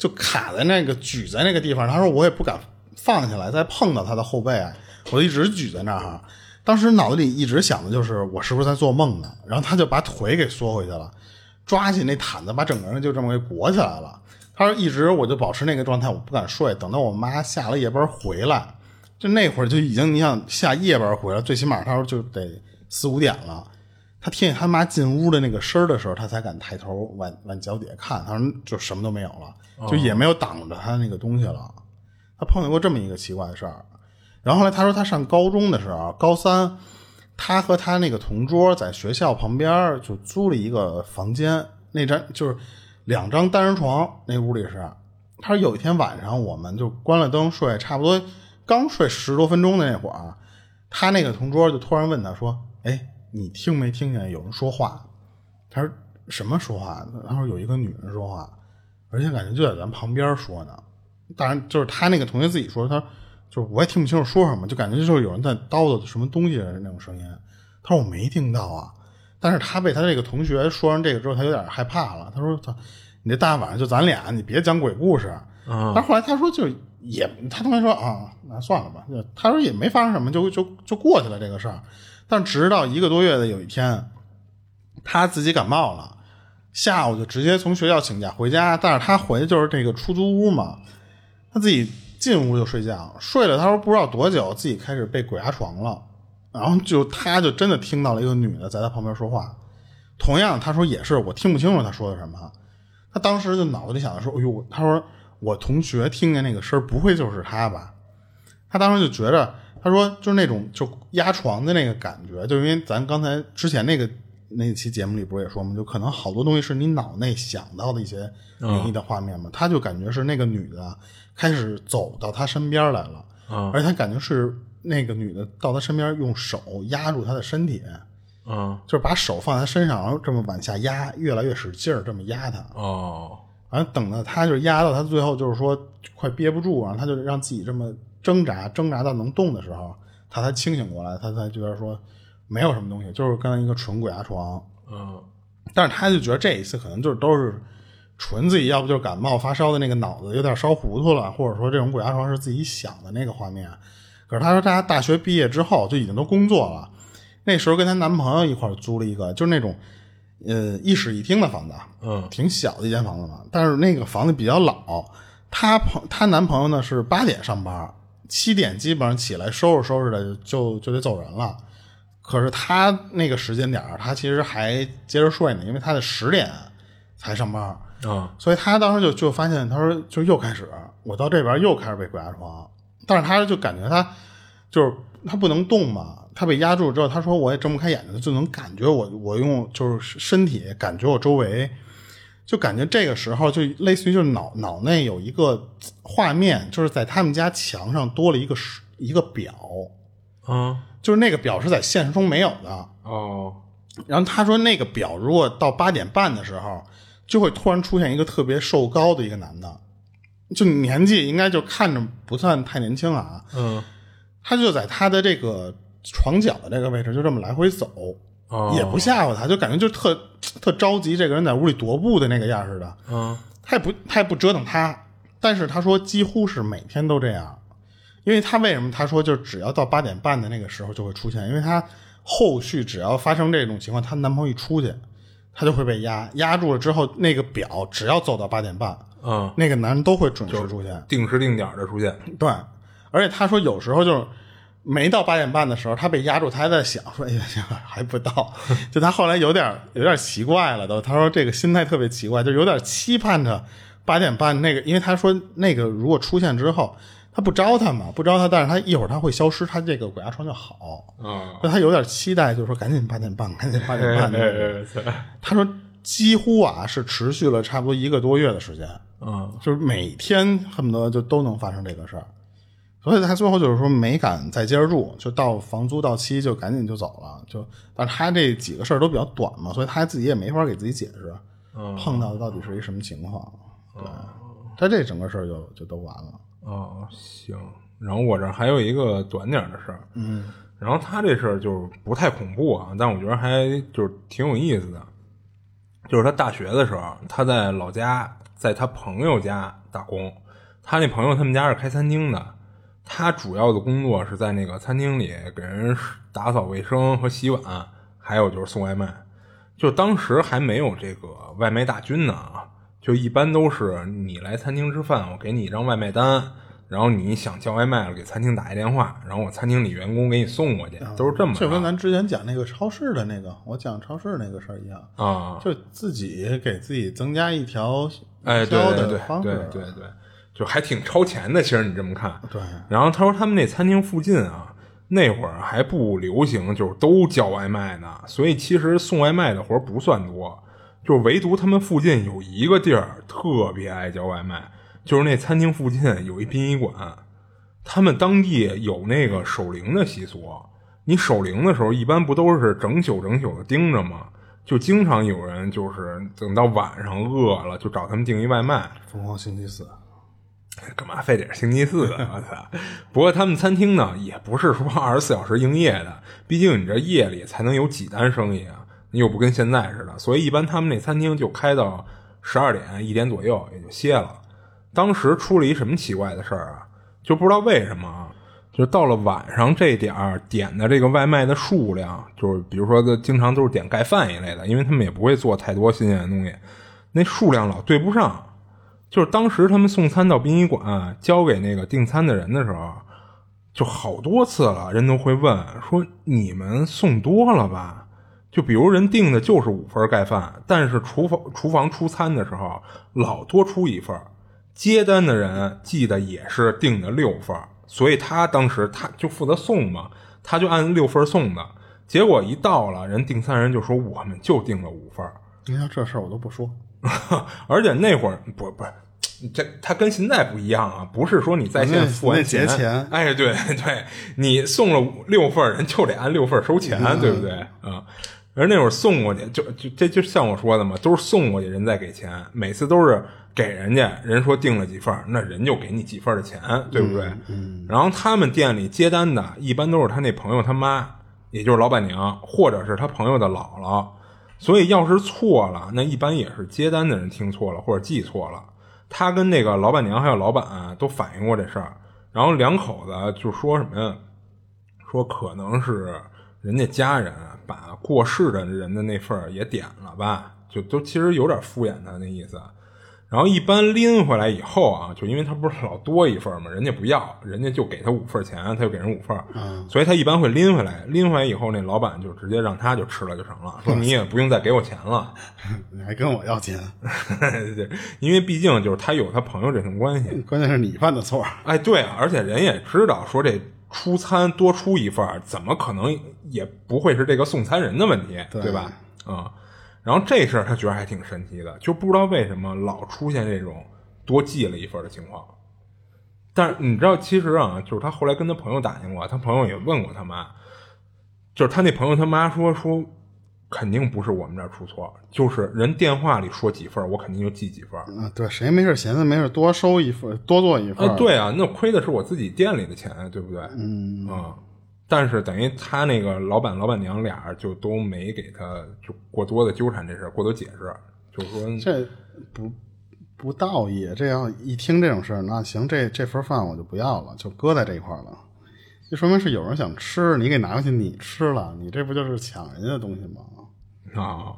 就卡在那个举在那个地方，他说我也不敢放下来，再碰到他的后背，我就一直举在那儿。当时脑子里一直想的就是我是不是在做梦呢？然后他就把腿给缩回去了，抓起那毯子把整个人就这么给裹起来了。他说一直我就保持那个状态，我不敢睡，等到我妈下了夜班回来。就那会儿就已经，你想下夜班回来，最起码他说就得四五点了。他听见他妈进屋的那个声儿的时候，他才敢抬头往往脚底下看。他说就什么都没有了，就也没有挡着他那个东西了。他碰见过这么一个奇怪的事儿。然后后来他说他上高中的时候，高三，他和他那个同桌在学校旁边就租了一个房间，那张就是两张单人床，那屋里是。他说有一天晚上，我们就关了灯睡，差不多刚睡十多分钟的那会儿，他那个同桌就突然问他说：“哎，你听没听见有人说话？”他说：“什么说话？”他说：“有一个女人说话，而且感觉就在咱旁边说呢。当然，就是他那个同学自己说，他就是我也听不清楚说什么，就感觉就是有人在叨叨什么东西的那种声音。他说我没听到啊，但是他被他这个同学说完这个之后，他有点害怕了。他说：“他，你这大晚上就咱俩，你别讲鬼故事。”嗯但后来他说就也，他同学说啊，那算了吧。就他说也没发生什么，就就就过去了这个事儿。但直到一个多月的有一天，他自己感冒了，下午就直接从学校请假回家。但是他回的就是这个出租屋嘛，他自己进屋就睡觉，睡了他说不知道多久，自己开始被鬼压床了。然后就他就真的听到了一个女的在他旁边说话。同样，他说也是我听不清楚他说的什么。他当时就脑子里想的说：“哎呦，他说我同学听见那个声儿，不会就是他吧？”他当时就觉着他说就是那种就压床的那个感觉，就因为咱刚才之前那个那期节目里不是也说嘛，就可能好多东西是你脑内想到的一些灵异的画面嘛，他就感觉是那个女的开始走到他身边来了，嗯而且他感觉是那个女的到他身边用手压住他的身体，嗯就是把手放在他身上，然后这么往下压，越来越使劲儿，这么压他。哦完了，等到他就是压到他最后就是说快憋不住，然后他就让自己这么挣扎，挣扎到能动的时候，他才清醒过来，他才觉得说没有什么东西，就是跟一个纯鬼压床。嗯但是他就觉得这一次可能就是都是纯自己，要不就是感冒发烧的那个脑子有点烧糊涂了，或者说这种鬼压床是自己想的那个画面。可是他说他大学毕业之后就已经都工作了，那时候跟她男朋友一块租了一个就是那种呃一室一厅的房子，嗯挺小的一间房子嘛，但是那个房子比较老。她朋她男朋友呢是八点上班，七点基本上起来收拾收拾的就就得走人了。可是他那个时间点儿，她其实还接着睡呢，因为他的十点才上班，啊所以他当时就就发现，他说就又开始，我到这边又开始被鬼压床，但是他就感觉他就是他不能动嘛，他被压住之后，他说我也睁不开眼睛，就能感觉我我用就是身体感觉我周围，就感觉这个时候就类似于就是脑脑内有一个画面，就是在他们家墙上多了一个一个表，嗯就是那个表是在现实中没有的。哦然后他说，那个表如果到八点半的时候，就会突然出现一个特别瘦高的一个男的，就年纪应该就看着不算太年轻啊。嗯他就在他的这个床角的这个位置，就这么来回走，哦也不吓唬他，就感觉就特特着急，这个人在屋里踱步的那个样似的。嗯他也不他也不折腾他，但是他说几乎是每天都这样，因为他为什么他说就只要到八点半的那个时候就会出现，因为他后续只要发生这种情况，她男朋友一出去，他就会被压压住了之后，那个表只要走到八点半，嗯，那个男人都会准时出现。定时定点的出现。对，而且他说有时候就是没到八点半的时候，他被压住，他还在想说：“哎呀，还不到。”就他后来有点有点奇怪了，都他说这个心态特别奇怪，就有点期盼着八点半那个，因为他说那个如果出现之后，他不招他嘛，不招他，但是他一会儿他会消失，他这个鬼压床就好。啊所以他有点期待，就是说赶紧八点半，赶紧八点半。他说几乎啊是持续了差不多一个多月的时间。嗯就是每天恨不得就都能发生这个事儿，所以他最后就是说没敢再接着住，就到房租到期就赶紧就走了。就但是他这几个事儿都比较短嘛，所以他自己也没法给自己解释，碰到的到底是一什么情况。对，他这整个事儿就就都完了。哦，行。然后我这儿还有一个短点的事儿，嗯，然后他这事儿就是不太恐怖啊，但我觉得还就是挺有意思的。就是他大学的时候，他在老家，在他朋友家打工。他那朋友他们家是开餐厅的，他主要的工作是在那个餐厅里给人打扫卫生和洗碗，还有就是送外卖。就当时还没有这个外卖大军呢啊，就一般都是你来餐厅吃饭，我给你一张外卖单，然后你想叫外卖了，给餐厅打一电话，然后我餐厅里员工给你送过去，都是这么着。就跟咱之前讲那个超市的那个，我讲超市那个事儿一样，啊，就自己给自己增加一条哎，对销对对。对对对，就还挺超前的。其实你这么看，对然后他说他们那餐厅附近啊，那会儿还不流行，就是都叫外卖呢，所以其实送外卖的活儿不算多，就唯独他们附近有一个地儿特别爱叫外卖，就是那餐厅附近有一殡仪馆，他们当地有那个守灵的习俗。你守灵的时候，一般不都是整宿整宿的盯着吗？就经常有人就是等到晚上饿了，就找他们订一外卖。疯狂星期四，干嘛非得是星期四啊？我操！不过他们餐厅呢，也不是说二十四小时营业的，毕竟你这夜里才能有几单生意啊，又不跟现在似的，所以一般他们那餐厅就开到十二点一点左右也就歇了。当时出了一什么奇怪的事儿啊？就不知道为什么啊，就到了晚上这点儿点的这个外卖的数量，就是比如说的经常都是点盖饭一类的，因为他们也不会做太多新鲜的东西，那数量老对不上。就是当时他们送餐到殡仪馆交给那个订餐的人的时候，就好多次了，人都会问说：“你们送多了吧？”就比如人订的就是五份盖饭，但是厨房厨房出餐的时候老多出一份，接单的人记得也是订的六份，所以他当时他就负责送嘛，他就按六份送的。结果一到了，人订餐人就说我们就订了五份儿，你看这事儿我都不说，而且那会儿不不是。这他跟现在不一样啊，不是说你在线付完钱哎，对对，你送了六份，人就得按六份收钱，对不对啊？而那会儿送过去，就就这就像我说的嘛，都是送过去，人再给钱，每次都是给人家，人说订了几份，那人就给你几份的钱，对不对？嗯。然后他们店里接单的，一般都是他那朋友他妈，也就是老板娘，或者是他朋友的姥姥。所以要是错了，那一般也是接单的人听错了或者记错了。他跟那个老板娘还有老板都反映过这事儿，然后两口子就说什么呀？说可能是人家家人把过世的人的那份儿也点了吧，就都其实有点敷衍他那意思。然后一般拎回来以后啊，就因为他不是老多一份嘛，人家不要，人家就给他五份钱，他就给人五份，所以他一般会拎回来。拎回来以后，那老板就直接让他就吃了就成了，说你也不用再给我钱了，你还跟我要钱？对，因为毕竟就是他有他朋友这层关系。关键是你犯的错，哎，对啊，而且人也知道说这出餐多出一份，怎么可能也不会是这个送餐人的问题，对吧？啊。然后这事儿他觉得还挺神奇的，就不知道为什么老出现这种多寄了一份的情况。但是你知道，其实啊，就是他后来跟他朋友打听过，他朋友也问过他妈，就是他那朋友他妈说说，肯定不是我们这儿出错，就是人电话里说几份，我肯定就寄几份。啊，对，谁没事闲着没事多收一份，多做一份。啊，对啊，那亏的是我自己店里的钱，对不对？嗯啊。但是等于他那个老板老板娘俩就都没给他就过多的纠缠这事过多解释，就是说这不不道义。这要一听这种事儿，那行，这这份饭我就不要了，就搁在这一块了。这说明是有人想吃，你给拿过去你吃了，你这不就是抢人家的东西吗？啊，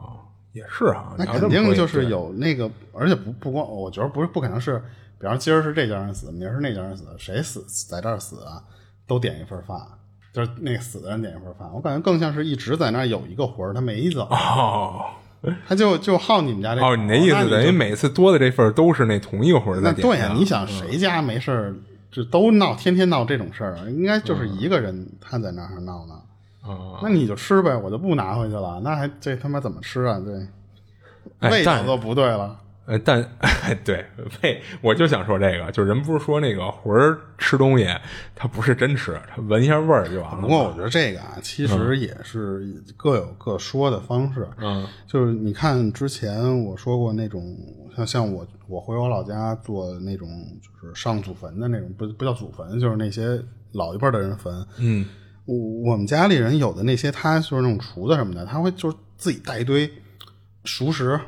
也是啊，那肯定就是有那个，而且不不光，我觉得不是不可能是，比方今儿是这家人死，明儿是那家人死，谁死在这儿死啊，都点一份饭。就是那死的人点一份饭，我感觉更像是一直在那儿有一个活儿，他没走，他就就好你们家这哦，你那意思等于每次多的这份都是那同一个活儿那对呀，你想谁家没事儿就都闹，天天闹这种事儿啊？应该就是一个人他在那儿闹呢。那你就吃呗，我就不拿回去了。那还这他妈怎么吃啊？对，味道都不对了。呃，但对，喂，我就想说这个，就人不是说那个魂儿吃东西，他不是真吃，他闻一下味儿就完了。不过我觉得这个啊，其实也是各有各说的方式。嗯，就是你看之前我说过那种，像像我我回我老家做那种，就是上祖坟的那种，不不叫祖坟，就是那些老一辈的人坟。嗯，我我们家里人有的那些，他就是那种厨子什么的，他会就是自己带一堆熟食。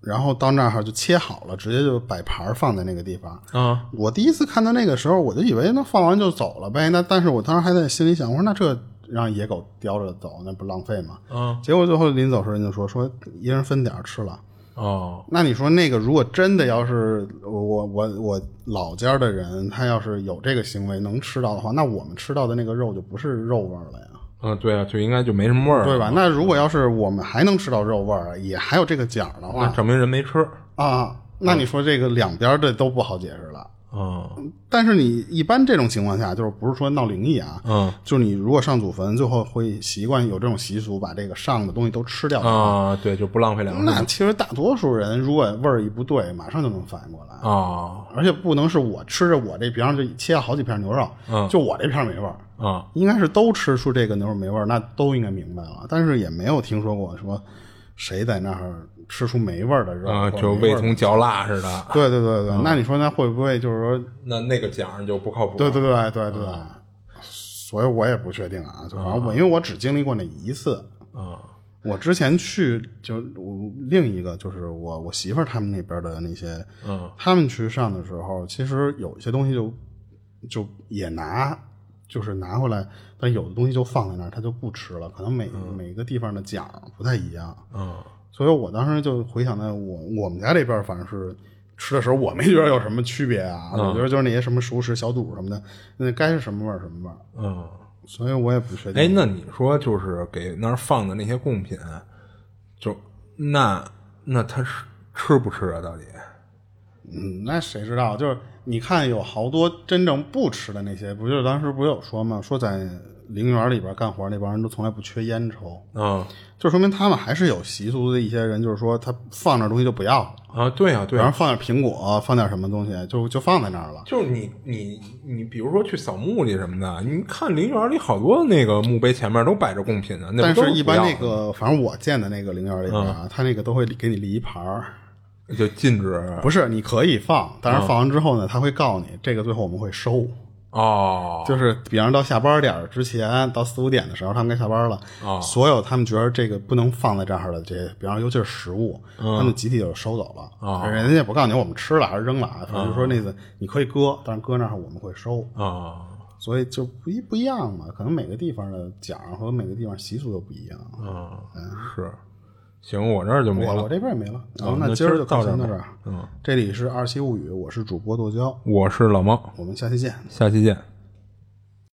然后到那儿就切好了，直接就摆盘放在那个地方。啊，我第一次看到那个时候，我就以为那放完就走了呗。那但是我当时还在心里想，我说那这让野狗叼着走，那不浪费吗？啊，结果最后临走时候人就说说一人分点吃了。哦，那你说那个如果真的要是我我我老家的人，他要是有这个行为能吃到的话，那我们吃到的那个肉就不是肉味了呀。嗯，对啊，就应该就没什么味儿，对吧？那如果要是我们还能吃到肉味儿，也还有这个奖的话，证明人没吃啊。那你说这个两边的都不好解释了。嗯，但是你一般这种情况下，就是不是说闹灵异啊？嗯，就是你如果上祖坟，最后会习惯有这种习俗，把这个上的东西都吃掉啊。对，就不浪费粮食。那其实大多数人如果味儿一不对，马上就能反应过来啊。而且不能是我吃着我这，比方就切了好几片牛肉，嗯，就我这片没味儿啊。应该是都吃出这个牛肉没味儿，那都应该明白了。但是也没有听说过说谁在那儿。吃出霉味儿的肉啊，就味同嚼蜡似的。对对对对，那你说那会不会就是说，那那个奖就不靠谱？对对对对对，所以我也不确定啊。就反正我因为我只经历过那一次啊。我之前去就我另一个就是我我媳妇儿他们那边的那些，嗯，他们去上的时候，其实有一些东西就就也拿，就是拿回来，但有的东西就放在那儿，他就不吃了。可能每每个地方的奖不太一样，嗯。所以我当时就回想到我我们家这边，反正是吃的时候，我没觉得有什么区别啊。我觉得就是那些什么熟食、小肚什么的，那该是什么味儿什么味儿。嗯，所以我也不确定。哎，那你说就是给那儿放的那些贡品，就那那他是吃不吃啊？到底？嗯，那谁知道？就是你看，有好多真正不吃的那些，不就是当时不是有说吗？说在陵园里边干活那帮人都从来不缺烟抽，啊。就说明他们还是有习俗的一些人，就是说他放那东西就不要。了，啊，对啊，比对啊，方放点苹果，放点什么东西，就就放在那儿了。就是你你你，比如说去扫墓去什么的，你看陵园里好多那个墓碑前面都摆着贡品呢，那但是，一般那个，反正我见的那个陵园里边啊，他那个都会给你立一牌儿，就禁止。不是你可以放，但是放完之后呢，他会告诉你，这个最后我们会收。哦，就是比方到下班点儿之前，到四五点的时候，他们该下班了，哦。所有他们觉得这个不能放在这儿的这些，比方尤其是食物，他们集体就收走了。哦。人家也不告诉你我们吃了还是扔了啊，反正就说那个你可以搁，但是搁那儿我们会收，啊所以就不一不一样嘛。可能每个地方的讲和每个地方习俗都不一样。啊，是，行，我这儿就没了。我我这边也没了，啊那今儿那今儿就到这儿吧先到这儿。嗯，这里是二七物语，我是主播剁椒，我是老猫，我们下期见。下期见。